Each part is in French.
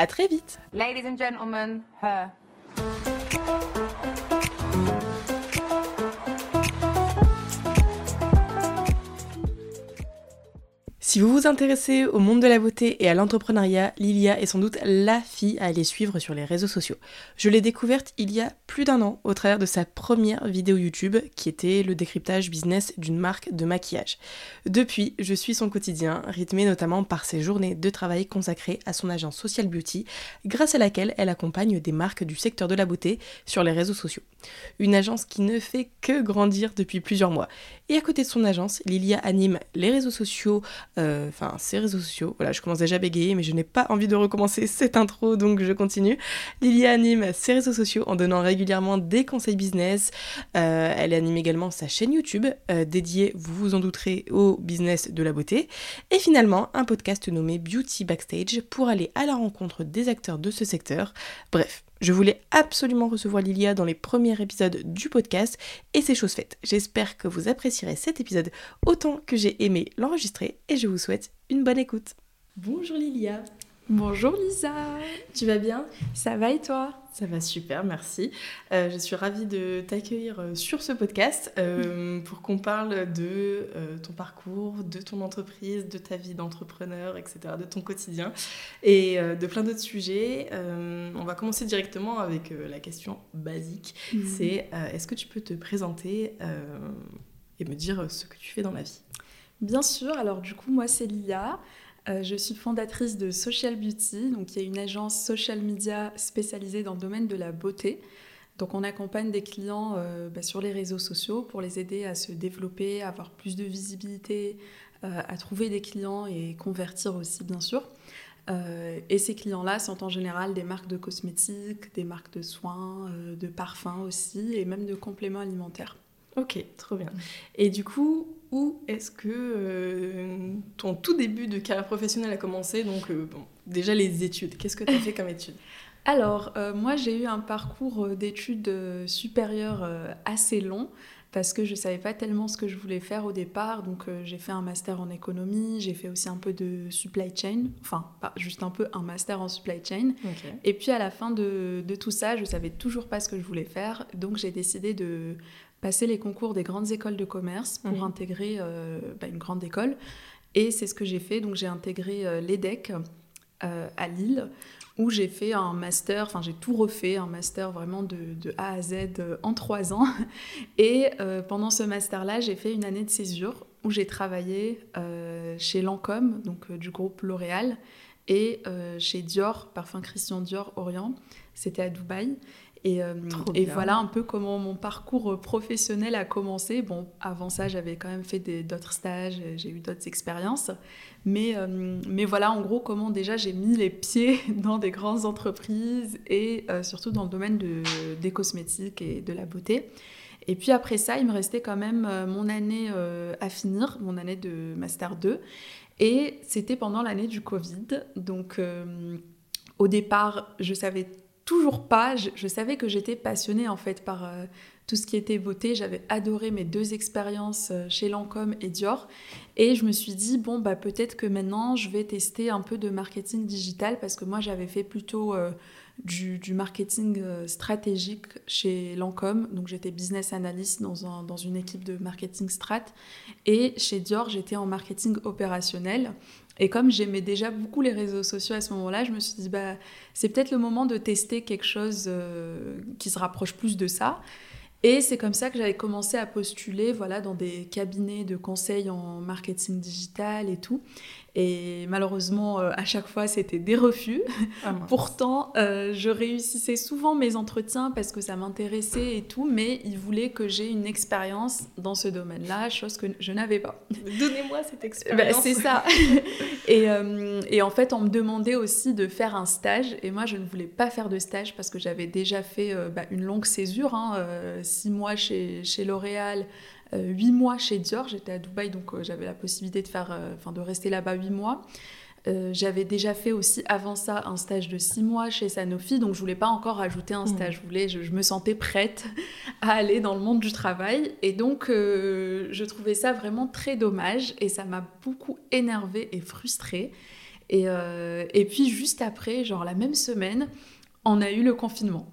À très vite. Ladies and gentlemen, her. Si vous vous intéressez au monde de la beauté et à l'entrepreneuriat, Lilia est sans doute la fille à aller suivre sur les réseaux sociaux. Je l'ai découverte il y a plus d'un an au travers de sa première vidéo YouTube qui était le décryptage business d'une marque de maquillage. Depuis, je suis son quotidien, rythmé notamment par ses journées de travail consacrées à son agence Social Beauty, grâce à laquelle elle accompagne des marques du secteur de la beauté sur les réseaux sociaux. Une agence qui ne fait que grandir depuis plusieurs mois. Et à côté de son agence, Lilia anime les réseaux sociaux, enfin ses réseaux sociaux. Voilà, je commence déjà à bégayer, mais je n'ai pas envie de recommencer cette intro, donc je continue. Lilia anime ses réseaux sociaux en donnant régulièrement des conseils business. Euh, elle anime également sa chaîne YouTube euh, dédiée, vous vous en douterez, au business de la beauté. Et finalement, un podcast nommé Beauty Backstage pour aller à la rencontre des acteurs de ce secteur. Bref, je voulais absolument recevoir Lilia dans les premiers épisodes du podcast et c'est chose faite. J'espère que vous apprécierez cet épisode autant que j'ai aimé l'enregistrer et je vous souhaite une bonne écoute. Bonjour Lilia. Bonjour Lisa. Tu vas bien? Ça va et toi? Ça va super, merci. Euh, je suis ravie de t'accueillir euh, sur ce podcast euh, pour qu'on parle de ton parcours, de ton entreprise, de ta vie d'entrepreneur, etc., de ton quotidien et de plein d'autres sujets. on va commencer directement avec la question basique. Mhm. C'est est-ce que tu peux te présenter et me dire ce que tu fais dans la vie? Bien sûr, alors du coup moi c'est Lia. Euh, je suis fondatrice de Social Beauty, donc y a une agence social media spécialisée dans le domaine de la beauté. Donc on accompagne des clients euh, bah, sur les réseaux sociaux pour les aider à se développer, à avoir plus de visibilité, euh, à trouver des clients et convertir aussi bien sûr. et ces clients-là sont en général des marques de cosmétiques, des marques de soins, de parfums aussi, et même de compléments alimentaires. Ok, trop bien. Et du coup, où est-ce que euh, ton tout début de carrière professionnelle a commencé? Donc, euh, bon, déjà les études. Qu'est-ce que tu as fait comme études? Alors, euh, moi, j'ai eu un parcours d'études supérieures assez long parce que je ne savais pas tellement ce que je voulais faire au départ. Donc, j'ai fait un master en économie, j'ai fait aussi un peu de supply chain, enfin, pas juste un peu, un master en supply chain. Et puis, à la fin de, de tout ça, je savais toujours pas ce que je voulais faire. Donc, j'ai décidé de passer les concours des grandes écoles de commerce pour mhm. intégrer euh, bah, une grande école. Et c'est ce que j'ai fait. Donc j'ai intégré euh, l'EDEC euh, à Lille, où j'ai fait un master, enfin j'ai tout refait, un master vraiment de, de A à Z en trois ans. Et pendant ce master-là, j'ai fait une année de césure où j'ai travaillé chez Lancôme, donc du groupe L'Oréal, et chez Dior, parfum Christian Dior Orient. C'était à Dubaï. Et, euh, et, voilà un peu comment mon parcours professionnel a commencé. Bon, avant ça, j'avais quand même fait d'autres stages, j'ai eu d'autres expériences. Mais, euh, mais voilà en gros comment déjà j'ai mis les pieds dans des grandes entreprises et euh, surtout dans le domaine de, des cosmétiques et de la beauté. Et puis après ça, il me restait quand même mon année à finir, mon année de Master 2. Et c'était pendant l'année du Covid. Donc au départ, je savais toujours pas, je, savais que j'étais passionnée en fait par euh, tout ce qui était beauté. J'avais adoré mes deux expériences euh, chez Lancôme et Dior. Et je me suis dit, bon, bah, peut-être que maintenant, je vais tester un peu de marketing digital parce que moi, j'avais fait plutôt euh, du, marketing stratégique chez Lancôme. Donc, j'étais business analyst dans, dans une équipe de marketing strat. Et chez Dior, j'étais en marketing opérationnel. Et comme j'aimais déjà beaucoup les réseaux sociaux à ce moment-là, je me suis dit, bah, c'est peut-être le moment de tester quelque chose qui se rapproche plus de ça. Et c'est comme ça que j'avais commencé à postuler voilà, dans des cabinets de conseil en marketing digital et tout. Et malheureusement, euh, à chaque fois, c'était des refus. Ah, Pourtant, euh, je réussissais souvent mes entretiens parce que ça m'intéressait et tout, mais ils voulaient que j'ai une expérience dans ce domaine-là, chose que je n'avais pas. Donnez-moi cette bah, expérience. c'est ça. et, euh, et, en fait, on me demandait aussi de faire un stage. Et moi, je ne voulais pas faire de stage parce que j'avais déjà fait bah, une longue césure, hein, six mois chez, chez L'Oréal. Euh, huit mois chez Dior. J'étais à Dubaï, donc euh, j'avais la possibilité de, faire, euh, enfin, de rester là-bas huit mois. j'avais déjà fait aussi avant ça un stage de six mois chez Sanofi, donc je voulais pas encore ajouter un mmh. stage. Je, voulais, je, me sentais prête à aller dans le monde du travail. Et donc, je trouvais ça vraiment très dommage et ça m'a beaucoup énervée et frustrée. Et, et puis, juste après, genre la même semaine, on a eu le confinement.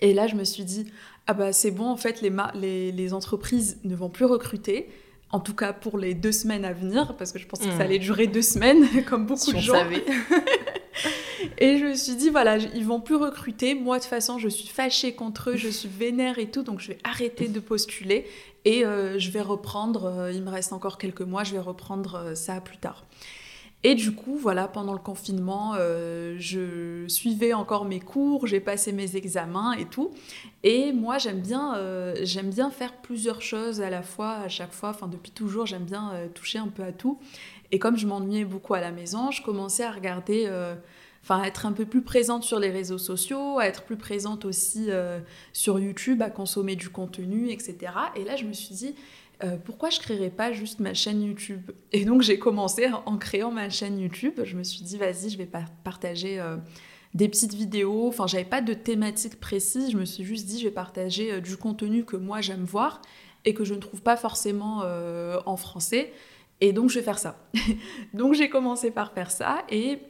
Et là, je me suis dit, ah bah c'est bon, en fait, les, les, entreprises ne vont plus recruter. En tout cas pour les deux semaines à venir, parce que je pensais que ça hmm. allait durer deux semaines, comme beaucoup de gens. et je me suis dit, voilà, ils vont plus recruter. Moi, de toute façon, je suis fâchée contre eux, je suis vénère et tout, donc je vais arrêter de postuler et euh, je vais reprendre. Euh, il me reste encore quelques mois, je vais reprendre euh, ça plus tard. Et du coup, voilà, pendant le confinement, euh, je suivais encore mes cours, j'ai passé mes examens et tout. Et moi, j'aime bien, euh, bien faire plusieurs choses à la fois, à chaque fois. Enfin, depuis toujours, j'aime bien euh, toucher un peu à tout. Et comme je m'ennuyais beaucoup à la maison, je commençais à regarder, enfin, à être un peu plus présente sur les réseaux sociaux, à être plus présente aussi sur YouTube, à consommer du contenu, etc. Et là, je me suis dit, euh, pourquoi je créerais pas juste ma chaîne YouTube? Et donc j'ai commencé en créant ma chaîne YouTube. Je me suis dit, vas-y, je vais partager euh, des petites vidéos. Enfin, j'avais pas de thématique précise. Je me suis juste dit, je vais partager euh, du contenu que moi j'aime voir et que je ne trouve pas forcément en français. Et donc je vais faire ça. donc j'ai commencé par faire ça et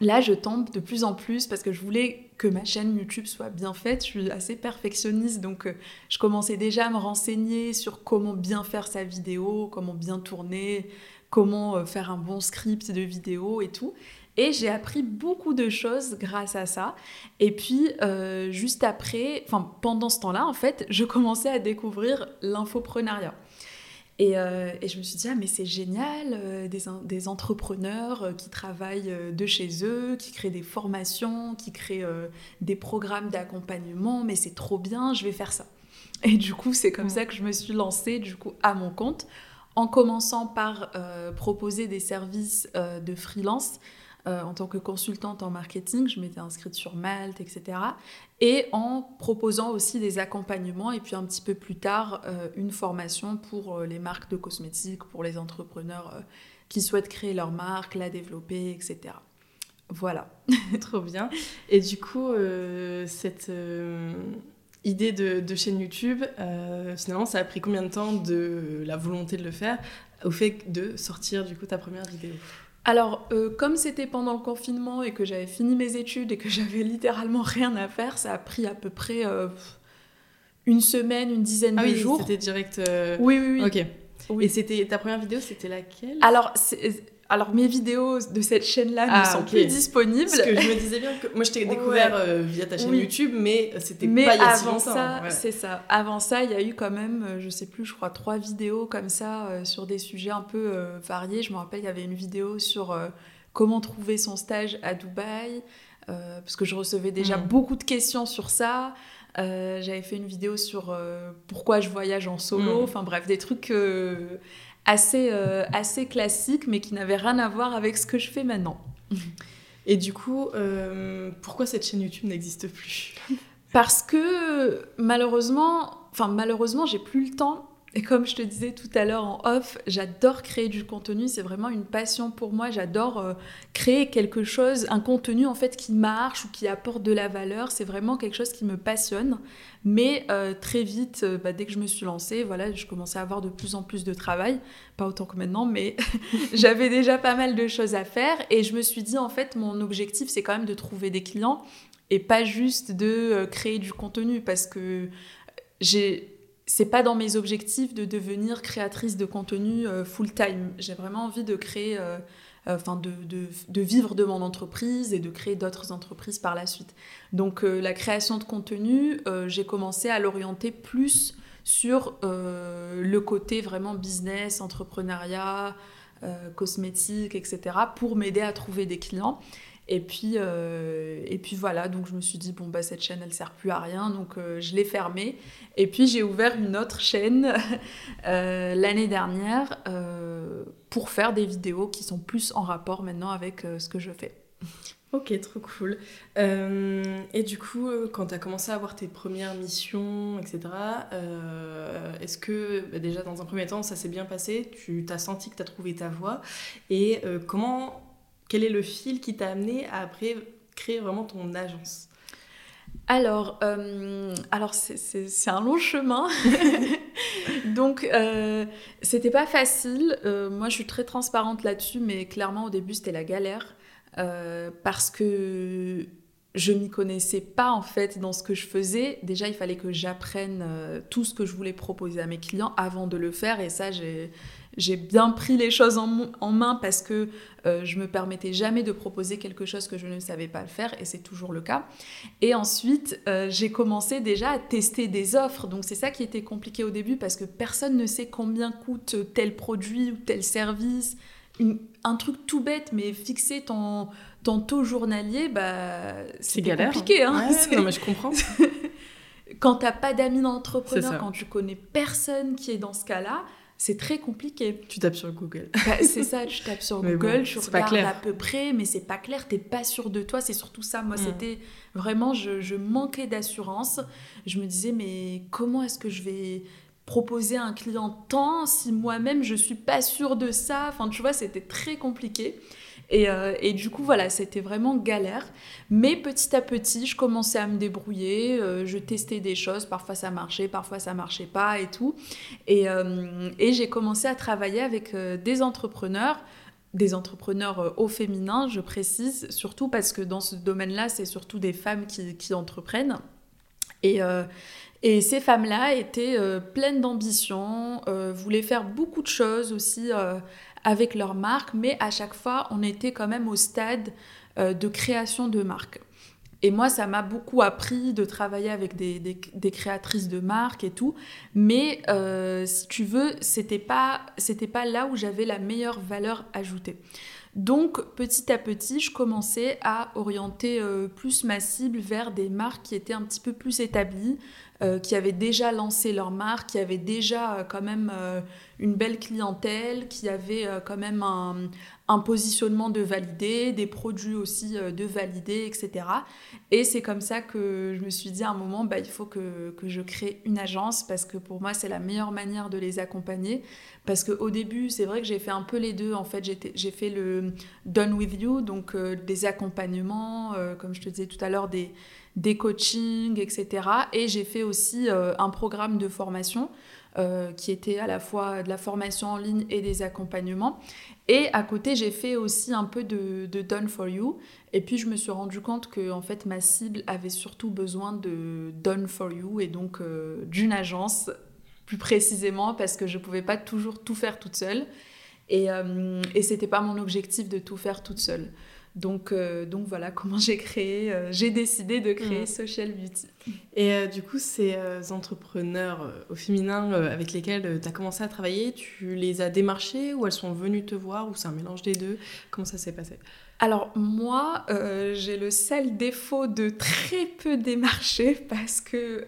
là je tombe de plus en plus parce que je voulais que ma chaîne YouTube soit bien faite. Je suis assez perfectionniste, donc euh, je commençais déjà à me renseigner sur comment bien faire sa vidéo, comment bien tourner, comment euh, faire un bon script de vidéo et tout. Et j'ai appris beaucoup de choses grâce à ça. Et puis, euh, juste après, enfin pendant ce temps-là, en fait, je commençais à découvrir l'infoprenariat. Euh, et, je me suis dit, ah, mais c'est génial, euh, des, entrepreneurs euh, qui travaillent de chez eux, qui créent des formations, qui créent des programmes d'accompagnement, mais c'est trop bien, je vais faire ça. Et du coup, c'est comme ça que je me suis lancée du coup, à mon compte, en commençant par proposer des services de freelance euh, en tant que consultante en marketing, je m'étais inscrite sur Malte, etc. Et en proposant aussi des accompagnements et puis un petit peu plus tard euh, une formation pour euh, les marques de cosmétiques, pour les entrepreneurs qui souhaitent créer leur marque, la développer, etc. Voilà. Trop bien. Et du coup, cette idée de, chaîne YouTube, finalement, ça a pris combien de temps de la volonté de le faire au fait de sortir du coup ta première vidéo? Alors, euh, comme c'était pendant le confinement et que j'avais fini mes études et que j'avais littéralement rien à faire, ça a pris à peu près euh, une semaine, une dizaine ah de oui, jours. C'était direct. Euh, oui, oui, oui. Ok. Et c'était ta première vidéo, c'était laquelle? Alors, alors mes vidéos de cette chaîne-là ne ah, sont plus disponibles. Parce que je me disais bien que moi je t'ai découvert euh, via ta chaîne YouTube, mais c'était pas il y a avant ça, c'est ça. Avant ça, il y a eu quand même, euh, je sais plus, je crois trois vidéos comme ça euh, sur des sujets un peu variés. Je me rappelle, il y avait une vidéo sur comment trouver son stage à Dubaï, parce que je recevais déjà hmm. beaucoup de questions sur ça. J'avais fait une vidéo sur pourquoi je voyage en solo. Hmm. Enfin bref, des trucs assez, euh, assez classique, mais qui n'avait rien à voir avec ce que je fais maintenant. Et du coup, euh, pourquoi cette chaîne YouTube n'existe plus? Parce que malheureusement, enfin malheureusement, j'ai plus le temps Et comme je te disais tout à l'heure en off, j'adore créer du contenu, c'est vraiment une passion pour moi, j'adore euh, créer quelque chose, un contenu en fait qui marche ou qui apporte de la valeur, c'est vraiment quelque chose qui me passionne. Mais euh, très vite, euh, bah, dès que je me suis lancée, voilà, je commençais à avoir de plus en plus de travail, pas autant que maintenant, mais j'avais déjà pas mal de choses à faire et je me suis dit en fait mon objectif c'est quand même de trouver des clients et pas juste de créer du contenu parce que j'ai c'est pas dans mes objectifs de devenir créatrice de contenu euh, full time. J'ai vraiment envie de créer, euh, euh, enfin de, de, vivre de mon entreprise et de créer d'autres entreprises par la suite. Donc la création de contenu, j'ai commencé à l'orienter plus sur le côté vraiment business, entrepreneuriat, cosmétique, etc. pour m'aider à trouver des clients. Et puis, euh, et puis voilà, donc je me suis dit, bon, bah, cette chaîne, elle sert plus à rien, donc euh, je l'ai fermée. Et puis j'ai ouvert une autre chaîne euh, l'année dernière pour faire des vidéos qui sont plus en rapport maintenant avec ce que je fais. Ok, trop cool. et du coup, quand tu as commencé à avoir tes premières missions, etc., est-ce que bah, déjà dans un premier temps, ça s'est bien passé? Tu t'as senti que tu as trouvé ta voie? Et comment quel est le fil qui t'a amené à après créer vraiment ton agence? Alors, euh, alors c'est un long chemin. Donc, euh, c'était pas facile. Euh, moi, je suis très transparente là-dessus, mais clairement, au début, c'était la galère. Parce que je m'y connaissais pas en fait dans ce que je faisais. Déjà, il fallait que j'apprenne tout ce que je voulais proposer à mes clients avant de le faire. Et ça, j'ai j'ai bien pris les choses en, main parce que euh, je me permettais jamais de proposer quelque chose que je ne savais pas faire et c'est toujours le cas. Et ensuite, euh, j'ai commencé déjà à tester des offres. Donc c'est ça qui était compliqué au début parce que personne ne sait combien coûte tel produit ou tel service. un truc tout bête, mais fixer ton, ton taux journalier, bah, c'est compliqué. Hein. non, mais je comprends. quand tu n'as pas d'amis d'entrepreneur, quand tu connais personne qui est dans ce cas-là, c'est très compliqué. Tu tapes sur Google. Bah, c'est ça, tu tapes sur Google, tu regardes à peu près, mais c'est pas clair, t'es pas sûr de toi, c'est surtout ça. Moi, mm. c'était vraiment, je, manquais d'assurance. Je me disais, mais comment est-ce que je vais proposer à un client tant si moi-même je suis pas sûre de ça? Enfin, tu vois, c'était très compliqué. Euh, et, du coup, voilà, c'était vraiment galère. Mais petit à petit, je commençais à me débrouiller. Euh, je testais des choses. Parfois, ça marchait, parfois, ça marchait pas et tout. Et, euh, j'ai commencé à travailler avec des entrepreneurs des entrepreneurs au féminin, je précise, surtout parce que dans ce domaine-là, c'est surtout des femmes qui, entreprennent. Et, et ces femmes-là étaient pleines d'ambition, voulaient faire beaucoup de choses aussi avec leur marque, mais à chaque fois, on était quand même au stade euh, de création de marque. Et moi, ça m'a beaucoup appris de travailler avec des, créatrices de marques et tout. Mais euh, si tu veux, c'était pas, c'était pas là où j'avais la meilleure valeur ajoutée. Donc, petit à petit, je commençais à orienter euh, plus ma cible vers des marques qui étaient un petit peu plus établies, euh, qui avaient déjà lancé leur marque, qui avaient déjà euh, quand même une belle clientèle, qui avaient quand même un, positionnement de validé, des produits aussi de validé, etc. Et c'est comme ça que je me suis dit à un moment, bah, il faut que, que je crée une agence parce que pour moi, c'est la meilleure manière de les accompagner. Parce qu'au début, c'est vrai que j'ai fait un peu les deux. En fait, j'ai fait le Done With You, donc des accompagnements, comme je te disais tout à l'heure, des des coachings, etc. Et j'ai fait aussi euh, un programme de formation euh, qui était à la fois de la formation en ligne et des accompagnements. Et à côté, j'ai fait aussi un peu de, Done for You. Et puis, je me suis rendu compte que en fait, ma cible avait surtout besoin de Done for You et donc euh, d'une agence, plus précisément, parce que je ne pouvais pas toujours tout faire toute seule. Et, et c'était pas mon objectif de tout faire toute seule. Donc, euh, donc voilà comment j'ai créé, euh, j'ai décidé de créer mm. Social Beauty. Et euh, du coup, ces entrepreneurs au féminin avec lesquels tu as commencé à travailler, tu les as démarchés ou elles sont venues te voir ou c'est un mélange des deux? Comment ça s'est passé? Alors moi, j'ai le seul défaut de très peu démarcher parce que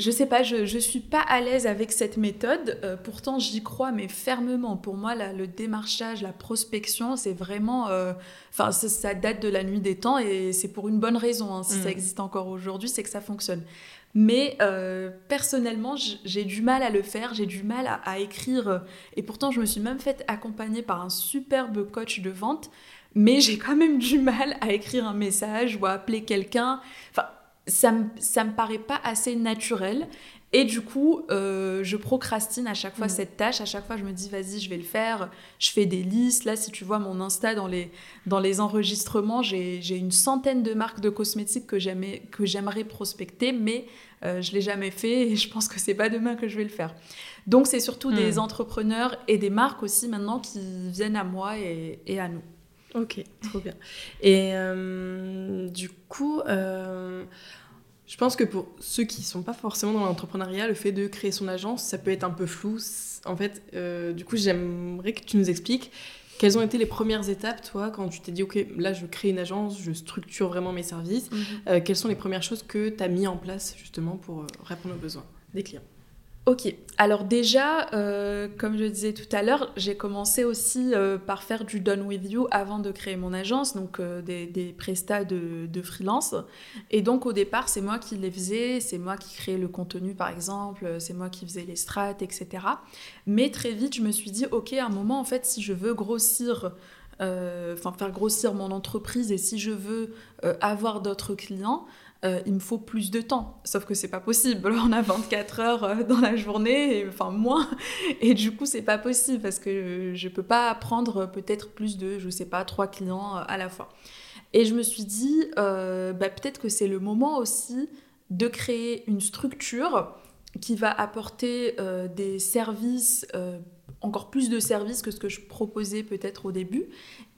je sais pas, je, je suis pas à l'aise avec cette méthode. Euh, pourtant, j'y crois, mais fermement. Pour moi, le démarchage, la prospection, c'est vraiment. Euh, enfin, ça, date de la nuit des temps et c'est pour une bonne raison. Hein. si ça mm. existe encore aujourd'hui, c'est que ça fonctionne. Mais euh, personnellement, j'ai du mal à le faire, j'ai du mal à, écrire. Et pourtant, je me suis même fait accompagner par un superbe coach de vente. Mais j'ai quand même du mal à écrire un message ou à appeler quelqu'un. Enfin, ça me, ça me paraît pas assez naturel. Et du coup, euh, je procrastine à chaque fois mm. cette tâche. À chaque fois, je me dis, vas-y, je vais le faire. Je fais des listes. Là, si tu vois mon Insta dans les, dans les enregistrements, j'ai une centaine de marques de cosmétiques que j'aimerais prospecter, mais euh, je ne l'ai jamais fait et je pense que c'est pas demain que je vais le faire. Donc, c'est surtout des mm. entrepreneurs et des marques aussi maintenant qui viennent à moi et, et à nous. Ok, trop bien. Et euh, du coup, je pense que pour ceux qui ne sont pas forcément dans l'entrepreneuriat, le fait de créer son agence, ça peut être un peu flou. En fait, euh, du coup, j'aimerais que tu nous expliques quelles ont été les premières étapes, toi, quand tu t'es dit, OK, là, je crée une agence, je structure vraiment mes services. Mhm. Euh, quelles sont les premières choses que tu as mis en place, justement, pour euh, répondre aux besoins des clients? Ok, alors déjà, euh, comme je disais tout à l'heure, j'ai commencé aussi euh, par faire du done with you avant de créer mon agence, donc euh, des, des prestats de, freelance. Et donc au départ, c'est moi qui les faisais, c'est moi qui créais le contenu par exemple, c'est moi qui faisais les strats, etc. Mais très vite, je me suis dit, ok, à un moment, en fait, si je veux grossir enfin faire grossir mon entreprise et si je veux avoir d'autres clients, euh, il me faut plus de temps. Sauf que c'est pas possible. On a 24 heures euh, dans la journée, enfin moins. Et du coup, c'est pas possible parce que je peux pas prendre peut-être plus de, je sais pas, trois clients euh, à la fois. Et je me suis dit, bah, peut-être que c'est le moment aussi de créer une structure qui va apporter des services, encore plus de services que ce que je proposais peut-être au début,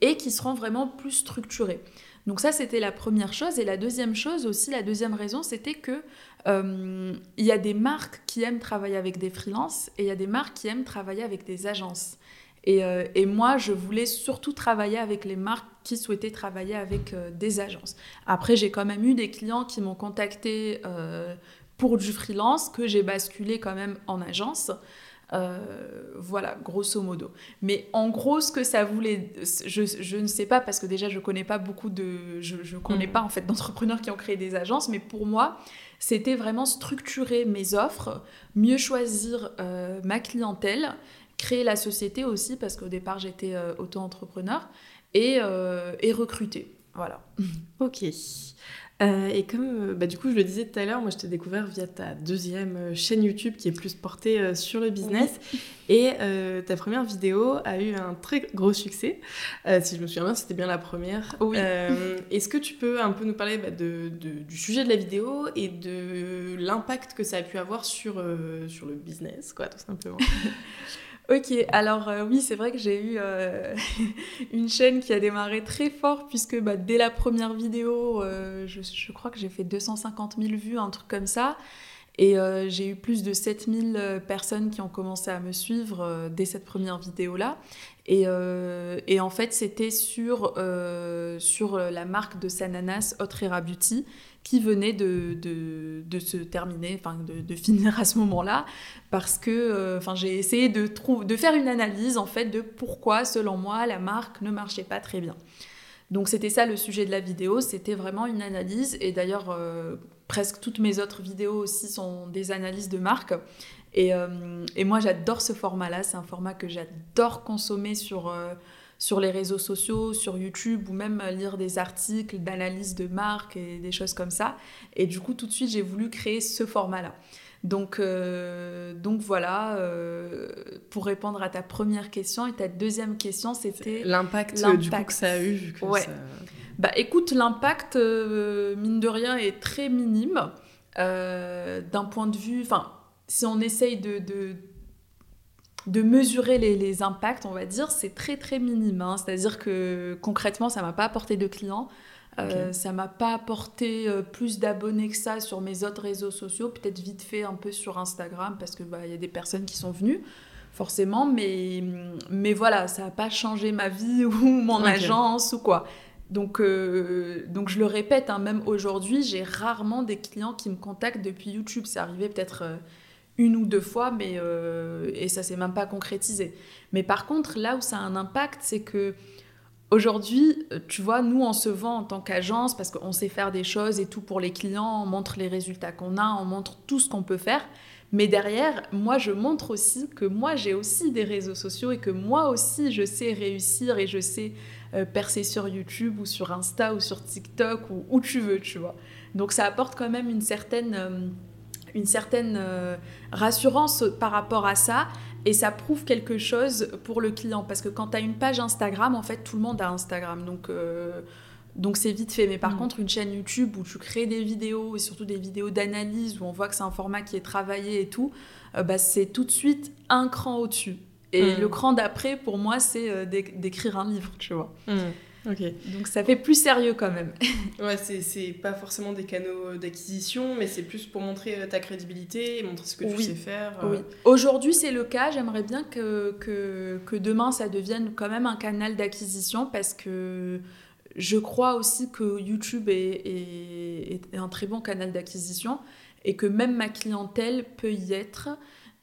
et qui seront vraiment plus structurés. Donc ça, c'était la première chose. Et la deuxième chose aussi, la deuxième raison, c'était que euh, il y a des marques qui aiment travailler avec des freelances et il y a des marques qui aiment travailler avec des agences. Et, euh, moi, je voulais surtout travailler avec les marques qui souhaitaient travailler avec euh, des agences. Après, j'ai quand même eu des clients qui m'ont contacté pour du freelance que j'ai basculé quand même en agence. Euh, voilà, grosso modo. Mais en gros, ce que ça voulait, je, ne sais pas parce que déjà je connais pas beaucoup de, je, ne connais mm. pas en fait d'entrepreneurs qui ont créé des agences, mais pour moi, c'était vraiment structurer mes offres, mieux choisir euh, ma clientèle, créer la société aussi parce qu'au départ j'étais euh, auto-entrepreneur et, et recruter. Voilà. Ok. Euh, et comme euh, bah, du coup je le disais tout à l'heure, moi je t'ai découvert via ta deuxième euh, chaîne YouTube qui est plus portée sur le business. Et ta première vidéo a eu un très gros succès. si je me souviens bien, c'était bien la première. Oui. Est-ce que tu peux un peu nous parler bah, de, du sujet de la vidéo et de l'impact que ça a pu avoir sur, sur le business, quoi, tout simplement? Alors euh, oui, c'est vrai que j'ai eu euh, une chaîne qui a démarré très fort puisque bah, dès la première vidéo, euh, je, crois que j'ai fait 250 000 vues, un truc comme ça. Et j'ai eu plus de 7000 personnes qui ont commencé à me suivre dès cette première vidéo-là. Et, et, en fait, c'était sur, sur la marque de Sananas Otrera Beauty qui venait de, de, de se terminer, enfin de, de, finir à ce moment-là, parce que euh, j'ai essayé de, de faire une analyse en fait de pourquoi, selon moi, la marque ne marchait pas très bien. Donc c'était ça le sujet de la vidéo, c'était vraiment une analyse, et d'ailleurs euh, presque toutes mes autres vidéos aussi sont des analyses de marque. Et, euh, et moi j'adore ce format-là, c'est un format que j'adore consommer sur sur les réseaux sociaux, sur YouTube, ou même lire des articles d'analyse de marque et des choses comme ça. Et du coup, tout de suite, j'ai voulu créer ce format-là. Donc, euh, donc voilà, euh, pour répondre à ta première question. Et ta deuxième question, c'était... L'impact du coup que ça a eu. Vu que ouais. Bah écoute, l'impact, euh, mine de rien, est très minime. D'un point de vue... Enfin, si on essaye de de mesurer les, impacts, on va dire, c'est très très minime. Hein. C'est-à-dire que concrètement, ça m'a pas apporté de clients. Euh, Ça m'a pas apporté euh, plus d'abonnés que ça sur mes autres réseaux sociaux, peut-être vite fait un peu sur Instagram parce que bah, y a des personnes qui sont venues forcément, mais, mais voilà, ça n'a pas changé ma vie ou mon agence ou quoi. Donc, euh, donc je le répète, hein, même aujourd'hui, j'ai rarement des clients qui me contactent depuis YouTube. C'est arrivé peut-être euh, une ou deux fois, mais euh, et ça s'est même pas concrétisé. Mais par contre, là où ça a un impact, c'est que aujourd'hui, tu vois, nous on se vend en tant qu'agence parce qu'on sait faire des choses et tout pour les clients, on montre les résultats qu'on a, on montre tout ce qu'on peut faire. Mais derrière, moi, je montre aussi que moi, j'ai aussi des réseaux sociaux et que moi aussi, je sais réussir et je sais euh, percer sur YouTube ou sur Insta ou sur TikTok ou où tu veux, tu vois. Donc ça apporte quand même une certaine, euh, une certaine euh, rassurance par rapport à ça et ça prouve quelque chose pour le client. Parce que quand tu as une page Instagram, en fait, tout le monde a Instagram. Donc donc c'est vite fait. Mais par mm. contre, une chaîne YouTube où tu crées des vidéos et surtout des vidéos d'analyse où on voit que c'est un format qui est travaillé et tout, euh, bah, c'est tout de suite un cran au-dessus. Et mm. le cran d'après, pour moi, c'est euh, d'écrire un livre, tu vois. Mm. Donc ça fait plus sérieux quand même. ouais, c'est pas forcément des canaux d'acquisition, mais c'est plus pour montrer euh, ta crédibilité et montrer ce que tu sais faire. Oui. Aujourd'hui, c'est le cas. J'aimerais bien que, que, que, demain, ça devienne quand même un canal d'acquisition parce que je crois aussi que YouTube est, un très bon canal d'acquisition et que même ma clientèle peut y être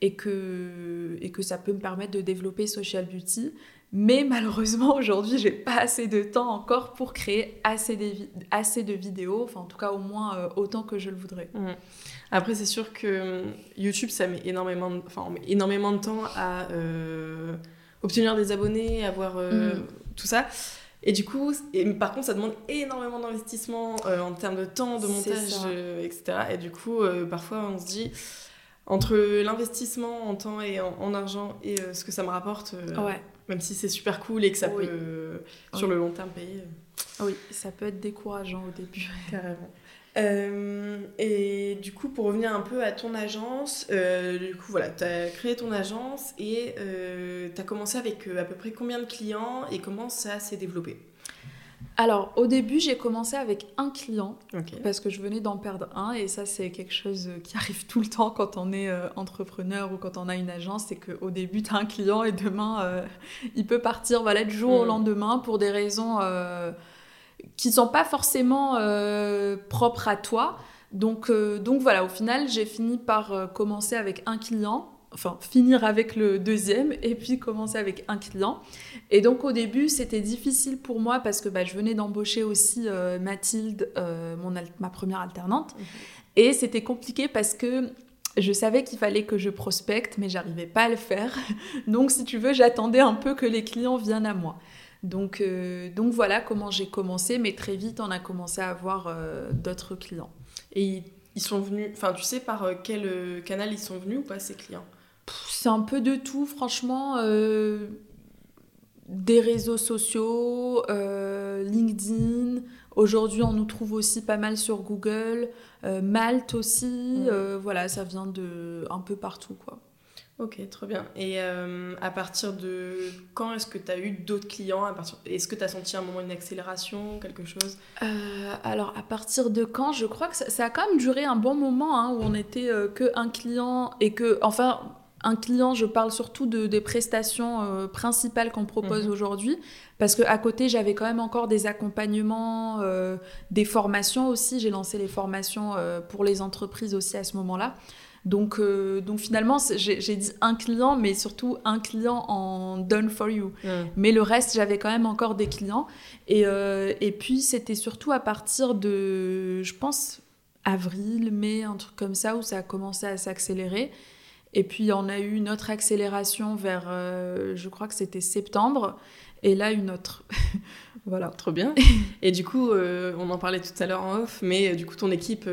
et que, et que ça peut me permettre de développer Social Beauty. Mais malheureusement, aujourd'hui, j'ai pas assez de temps encore pour créer assez de, assez de vidéos, enfin en tout cas au moins euh, autant que je le voudrais. Mmh. Après, c'est sûr que YouTube, ça met énormément, de, enfin, met énormément de temps à euh, obtenir des abonnés, avoir euh, mmh. tout ça. Et du coup, et, par contre, ça demande énormément d'investissement euh, en termes de temps, de montage, etc. Et du coup, parfois, on se dit, entre l'investissement en temps et en, argent et ce que ça me rapporte, même si c'est super cool et que ça peut, sur le long terme, payer. Oui, ça peut être décourageant au début. Carrément. Euh, et du coup, pour revenir un peu à ton agence, euh, du coup, voilà, tu as créé ton agence et euh, tu as commencé avec à peu près combien de clients et comment ça s'est développé? Alors, au début, j'ai commencé avec un client parce que je venais d'en perdre un et ça, c'est quelque chose qui arrive tout le temps quand on est entrepreneur ou quand on a une agence. C'est qu'au début, tu as un client et demain, il peut partir voilà, du jour au mm. lendemain pour des raisons qui sont pas forcément euh, propres à toi. Donc, euh, donc voilà, au final, j'ai fini par euh, commencer avec un client, enfin finir avec le deuxième et puis commencer avec un client. Et donc au début, c'était difficile pour moi parce que bah, je venais d'embaucher aussi Mathilde, mon ma première alternante. Mhm. Et c'était compliqué parce que je savais qu'il fallait que je prospecte, mais j'arrivais pas à le faire. Donc, si tu veux, j'attendais un peu que les clients viennent à moi. Donc, euh, donc voilà comment j'ai commencé, mais très vite on a commencé à avoir euh, d'autres clients. Et ils sont venus, enfin tu sais par euh, quel canal ils sont venus ou pas ces clients? C'est un peu de tout, franchement. des réseaux sociaux, LinkedIn. Aujourd'hui, on nous trouve aussi pas mal sur Google, Malte aussi. voilà, ça vient de un peu partout, quoi. Ok, très bien. Et euh, à partir de quand est-ce que tu as eu d'autres clients? Est-ce que tu as senti un moment une accélération, quelque chose? Euh, Alors, à partir de quand? Je crois que ça, a quand même duré un bon moment hein, où on n'était euh, que un client et que, enfin, un client, je parle surtout de, des prestations principales qu'on propose mhm. aujourd'hui, parce qu'à côté, j'avais quand même encore des accompagnements, des formations aussi. J'ai lancé les formations pour les entreprises aussi à ce moment-là. Donc, euh, donc finalement, j'ai dit un client, mais surtout un client en done for you. Mais le reste, j'avais quand même encore des clients. Et, euh, et puis, c'était surtout à partir de, je pense, avril, mai, un truc comme ça, où ça a commencé à s'accélérer. Et puis, on a eu une autre accélération vers, euh, je crois que c'était septembre. Et là, une autre. voilà. Trop bien. Et du coup, on en parlait tout à l'heure en off, mais du coup, ton équipe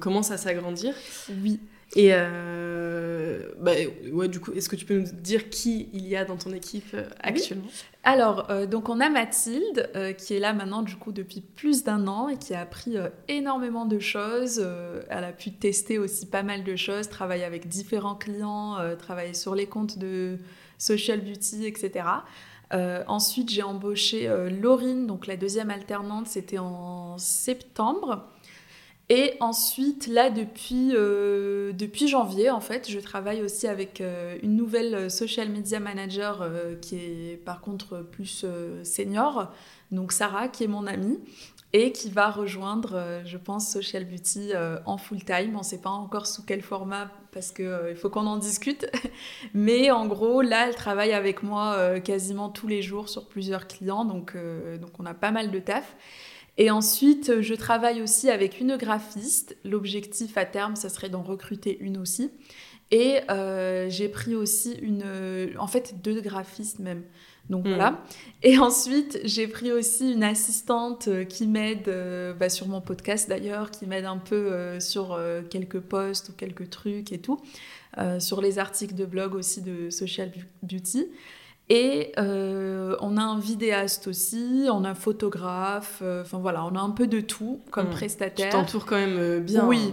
commence à s'agrandir? Oui. Et euh, bah, ouais, du coup, est-ce que tu peux nous dire qui il y a dans ton équipe euh, actuellement? Alors, euh, donc on a Mathilde qui est là maintenant du coup depuis plus d'un an et qui a appris énormément de choses. elle a pu tester aussi pas mal de choses, travailler avec différents clients, travailler sur les comptes de social beauty, etc. ensuite, j'ai embauché Laurine, donc la deuxième alternante, c'était en septembre. Et ensuite, là, depuis, euh, depuis janvier, en fait, je travaille aussi avec euh, une nouvelle social media manager euh, qui est par contre plus senior, donc Sarah, qui est mon amie et qui va rejoindre, je pense, Social Beauty en full time. On ne sait pas encore sous quel format parce qu'il faut qu'on en discute. Mais en gros, là, elle travaille avec moi quasiment tous les jours sur plusieurs clients, donc, donc on a pas mal de taf. Et ensuite, je travaille aussi avec une graphiste. L'objectif à terme, ça serait d'en recruter une aussi. Et euh, j'ai pris aussi une, en fait, deux graphistes même. Donc hmm. voilà. Et ensuite, j'ai pris aussi une assistante euh, qui m'aide euh, bah, sur mon podcast d'ailleurs, qui m'aide un peu sur quelques posts ou quelques trucs et tout, sur les articles de blog aussi de Social Beauty. Et euh, on a un vidéaste aussi, on a un photographe, euh, enfin voilà, on a un peu de tout comme hmm. prestataire. Tu t'entoures quand même euh, bien. Oui,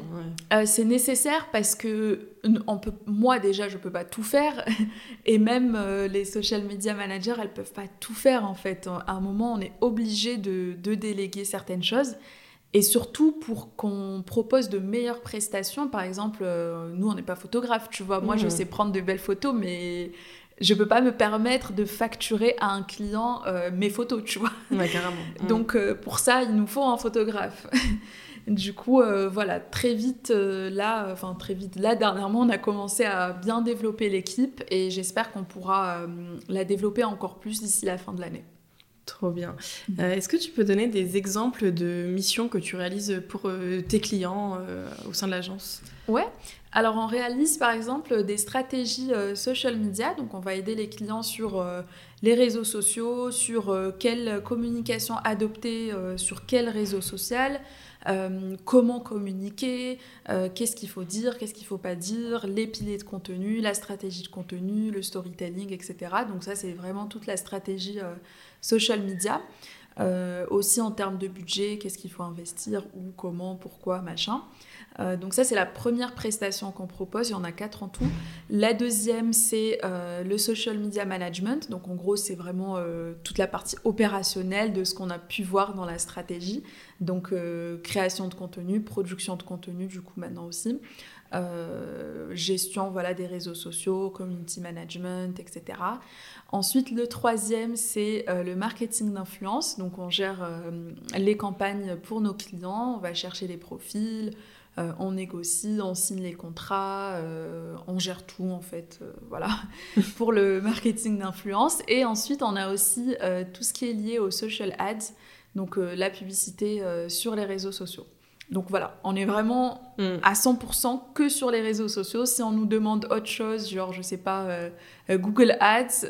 c'est nécessaire parce que on peut, moi déjà, je peux pas tout faire, et même les social media managers, elles peuvent pas tout faire en fait. À un moment, on est obligé de, de déléguer certaines choses. Et surtout pour qu'on propose de meilleures prestations. Par exemple, nous, on n'est pas photographe, tu vois. Moi, je hmm. sais prendre de belles photos, mais je peux pas me permettre de facturer à un client euh, mes photos, tu vois. Ouais, carrément. Donc euh, pour ça, il nous faut un photographe. du coup, euh, voilà, très vite là, enfin très vite là dernièrement, on a commencé à bien développer l'équipe et j'espère qu'on pourra la développer encore plus d'ici la fin de l'année. Trop bien. Mm. Est-ce que tu peux donner des exemples de missions que tu réalises pour tes clients au sein de l'agence? Ouais. Alors on réalise par exemple des stratégies euh, social media, donc on va aider les clients sur euh, les réseaux sociaux, sur euh, quelle communication adopter sur quel réseau social, comment communiquer, qu'est-ce qu'il faut dire, qu'est-ce qu'il ne faut pas dire, les piliers de contenu, la stratégie de contenu, le storytelling, etc. Donc ça c'est vraiment toute la stratégie social media. aussi en termes de budget, qu'est-ce qu'il faut investir, où, comment, pourquoi, machin. Euh, donc ça, c'est la première prestation qu'on propose. Il y en a quatre en tout. La deuxième, c'est euh, le social media management. Donc en gros, c'est vraiment euh, toute la partie opérationnelle de ce qu'on a pu voir dans la stratégie. Donc création de contenu, production de contenu, du coup maintenant aussi. gestion voilà, des réseaux sociaux, community management, etc. Ensuite, le troisième, c'est le marketing d'influence. Donc, on gère les campagnes pour nos clients, on va chercher des profils, euh, on négocie, on signe les contrats, euh, on gère tout en fait, euh, voilà, pour le marketing d'influence. Et ensuite, on a aussi tout ce qui est lié aux social ads, donc la publicité sur les réseaux sociaux. Donc voilà, on est vraiment hmm. à 100% que sur les réseaux sociaux. Si on nous demande autre chose, genre, je sais pas, Google Ads,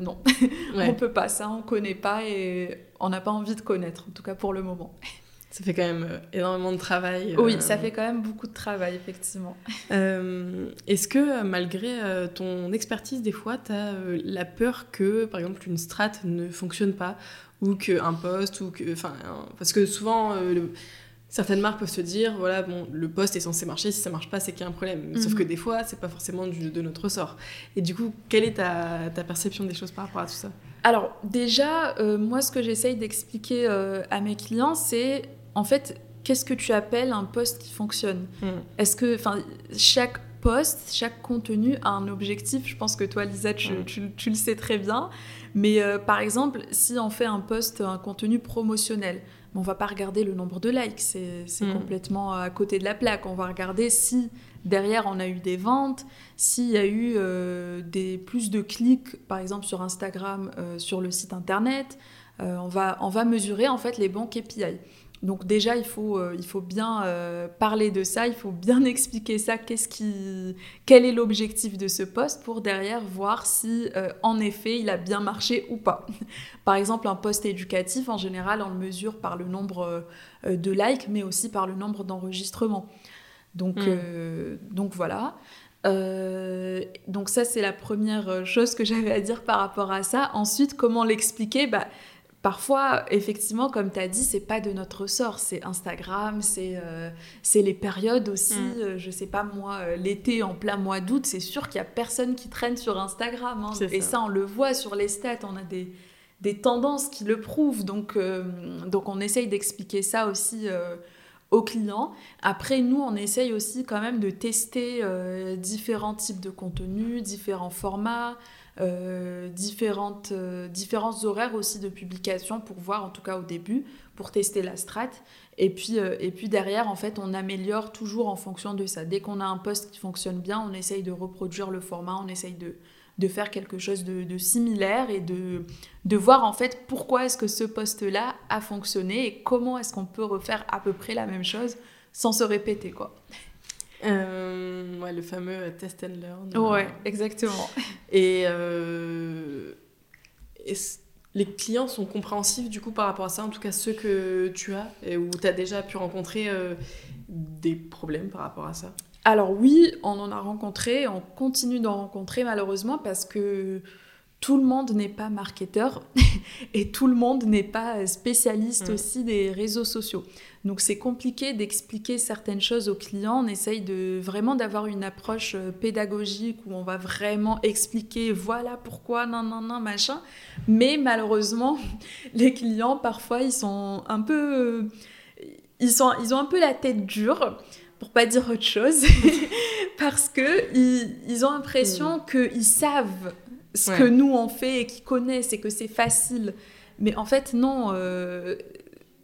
non, on peut pas, ça on connaît pas et on n'a pas envie de connaître, en tout cas pour le moment. Ça fait quand même euh, énormément de travail. Oui, euh, ça fait quand même beaucoup de travail, effectivement. Euh, est-ce que malgré ton expertise, des fois, tu as la peur que, par exemple, une strat ne fonctionne pas ou qu'un poste, ou que. Enfin, parce que souvent, certaines marques peuvent se dire voilà, bon, le poste est censé marcher, si ça marche pas, c'est qu'il y a un problème. Sauf que des fois, c'est pas forcément du, de notre ressort. Et du coup, quelle est ta, ta perception des choses par rapport à tout ça? Alors déjà, moi ce que j'essaye d'expliquer à mes clients, c'est en fait, qu'est-ce que tu appelles un poste qui fonctionne hmm. Est-ce que, enfin, chaque poste, chaque contenu a un objectif. Je pense que toi, Lisa, tu, hmm. le sais très bien. Mais euh, par exemple, si on fait un poste, un contenu promotionnel, on va pas regarder le nombre de likes, c'est hmm. complètement à côté de la plaque. On va regarder si derrière on a eu des ventes, s'il y a eu euh, des plus de clics, par exemple sur Instagram, euh, sur le site internet. on, va, on va mesurer en fait les bons KPI. Donc déjà, il faut, euh, il faut bien euh, parler de ça, il faut bien expliquer ça, qu'est-ce qui, quel est l'objectif de ce poste pour derrière voir si euh, en effet il a bien marché ou pas. par exemple, un poste éducatif, en général, on le mesure par le nombre de likes, mais aussi par le nombre d'enregistrements. Donc, hmm. donc voilà. donc ça, c'est la première chose que j'avais à dire par rapport à ça. Ensuite, comment l'expliquer? Bah, Parfois, effectivement, comme tu as dit, c'est pas de notre sort. C'est Instagram, c'est euh, les périodes aussi. Mm. Euh, je sais pas, moi, euh, l'été en plein mois d'août, c'est sûr qu'il y a personne qui traîne sur Instagram. Hein. Et ça. on le voit sur les stats. On a des, des tendances qui le prouvent. Donc, donc on essaye d'expliquer ça aussi aux clients. Après, nous, on essaye aussi quand même de tester différents types de contenus, différents formats, différentes, différents horaires aussi de publication pour voir, en tout cas au début, pour tester la strat. Et puis, euh, et puis derrière, en fait, on améliore toujours en fonction de ça. Dès qu'on a un poste qui fonctionne bien, on essaye de reproduire le format, on essaye de, de faire quelque chose de, similaire et de, de voir en fait pourquoi est-ce que ce poste-là a fonctionné et comment est-ce qu'on peut refaire à peu près la même chose sans se répéter, quoi. Euh, ouais, le fameux test and learn. Ouais, exactement. Et, euh, et les clients sont compréhensifs du coup par rapport à ça, en tout cas ceux que tu as et où tu as déjà pu rencontrer euh, des problèmes par rapport à ça? Alors oui, on en a rencontré, on continue d'en rencontrer malheureusement parce que tout le monde n'est pas marketeur et tout le monde n'est pas spécialiste mm. aussi des réseaux sociaux. Donc c'est compliqué d'expliquer certaines choses aux clients. On essaye de vraiment d'avoir une approche euh, pédagogique où on va vraiment expliquer voilà pourquoi non non non machin. Mais malheureusement, les clients parfois ils sont un peu euh, ils sont ils ont un peu la tête dure pour pas dire autre chose parce que ils, ont l'impression mm. qu'ils savent ce que nous on fait et qui connaissent et que c'est facile. Mais en fait, non, euh,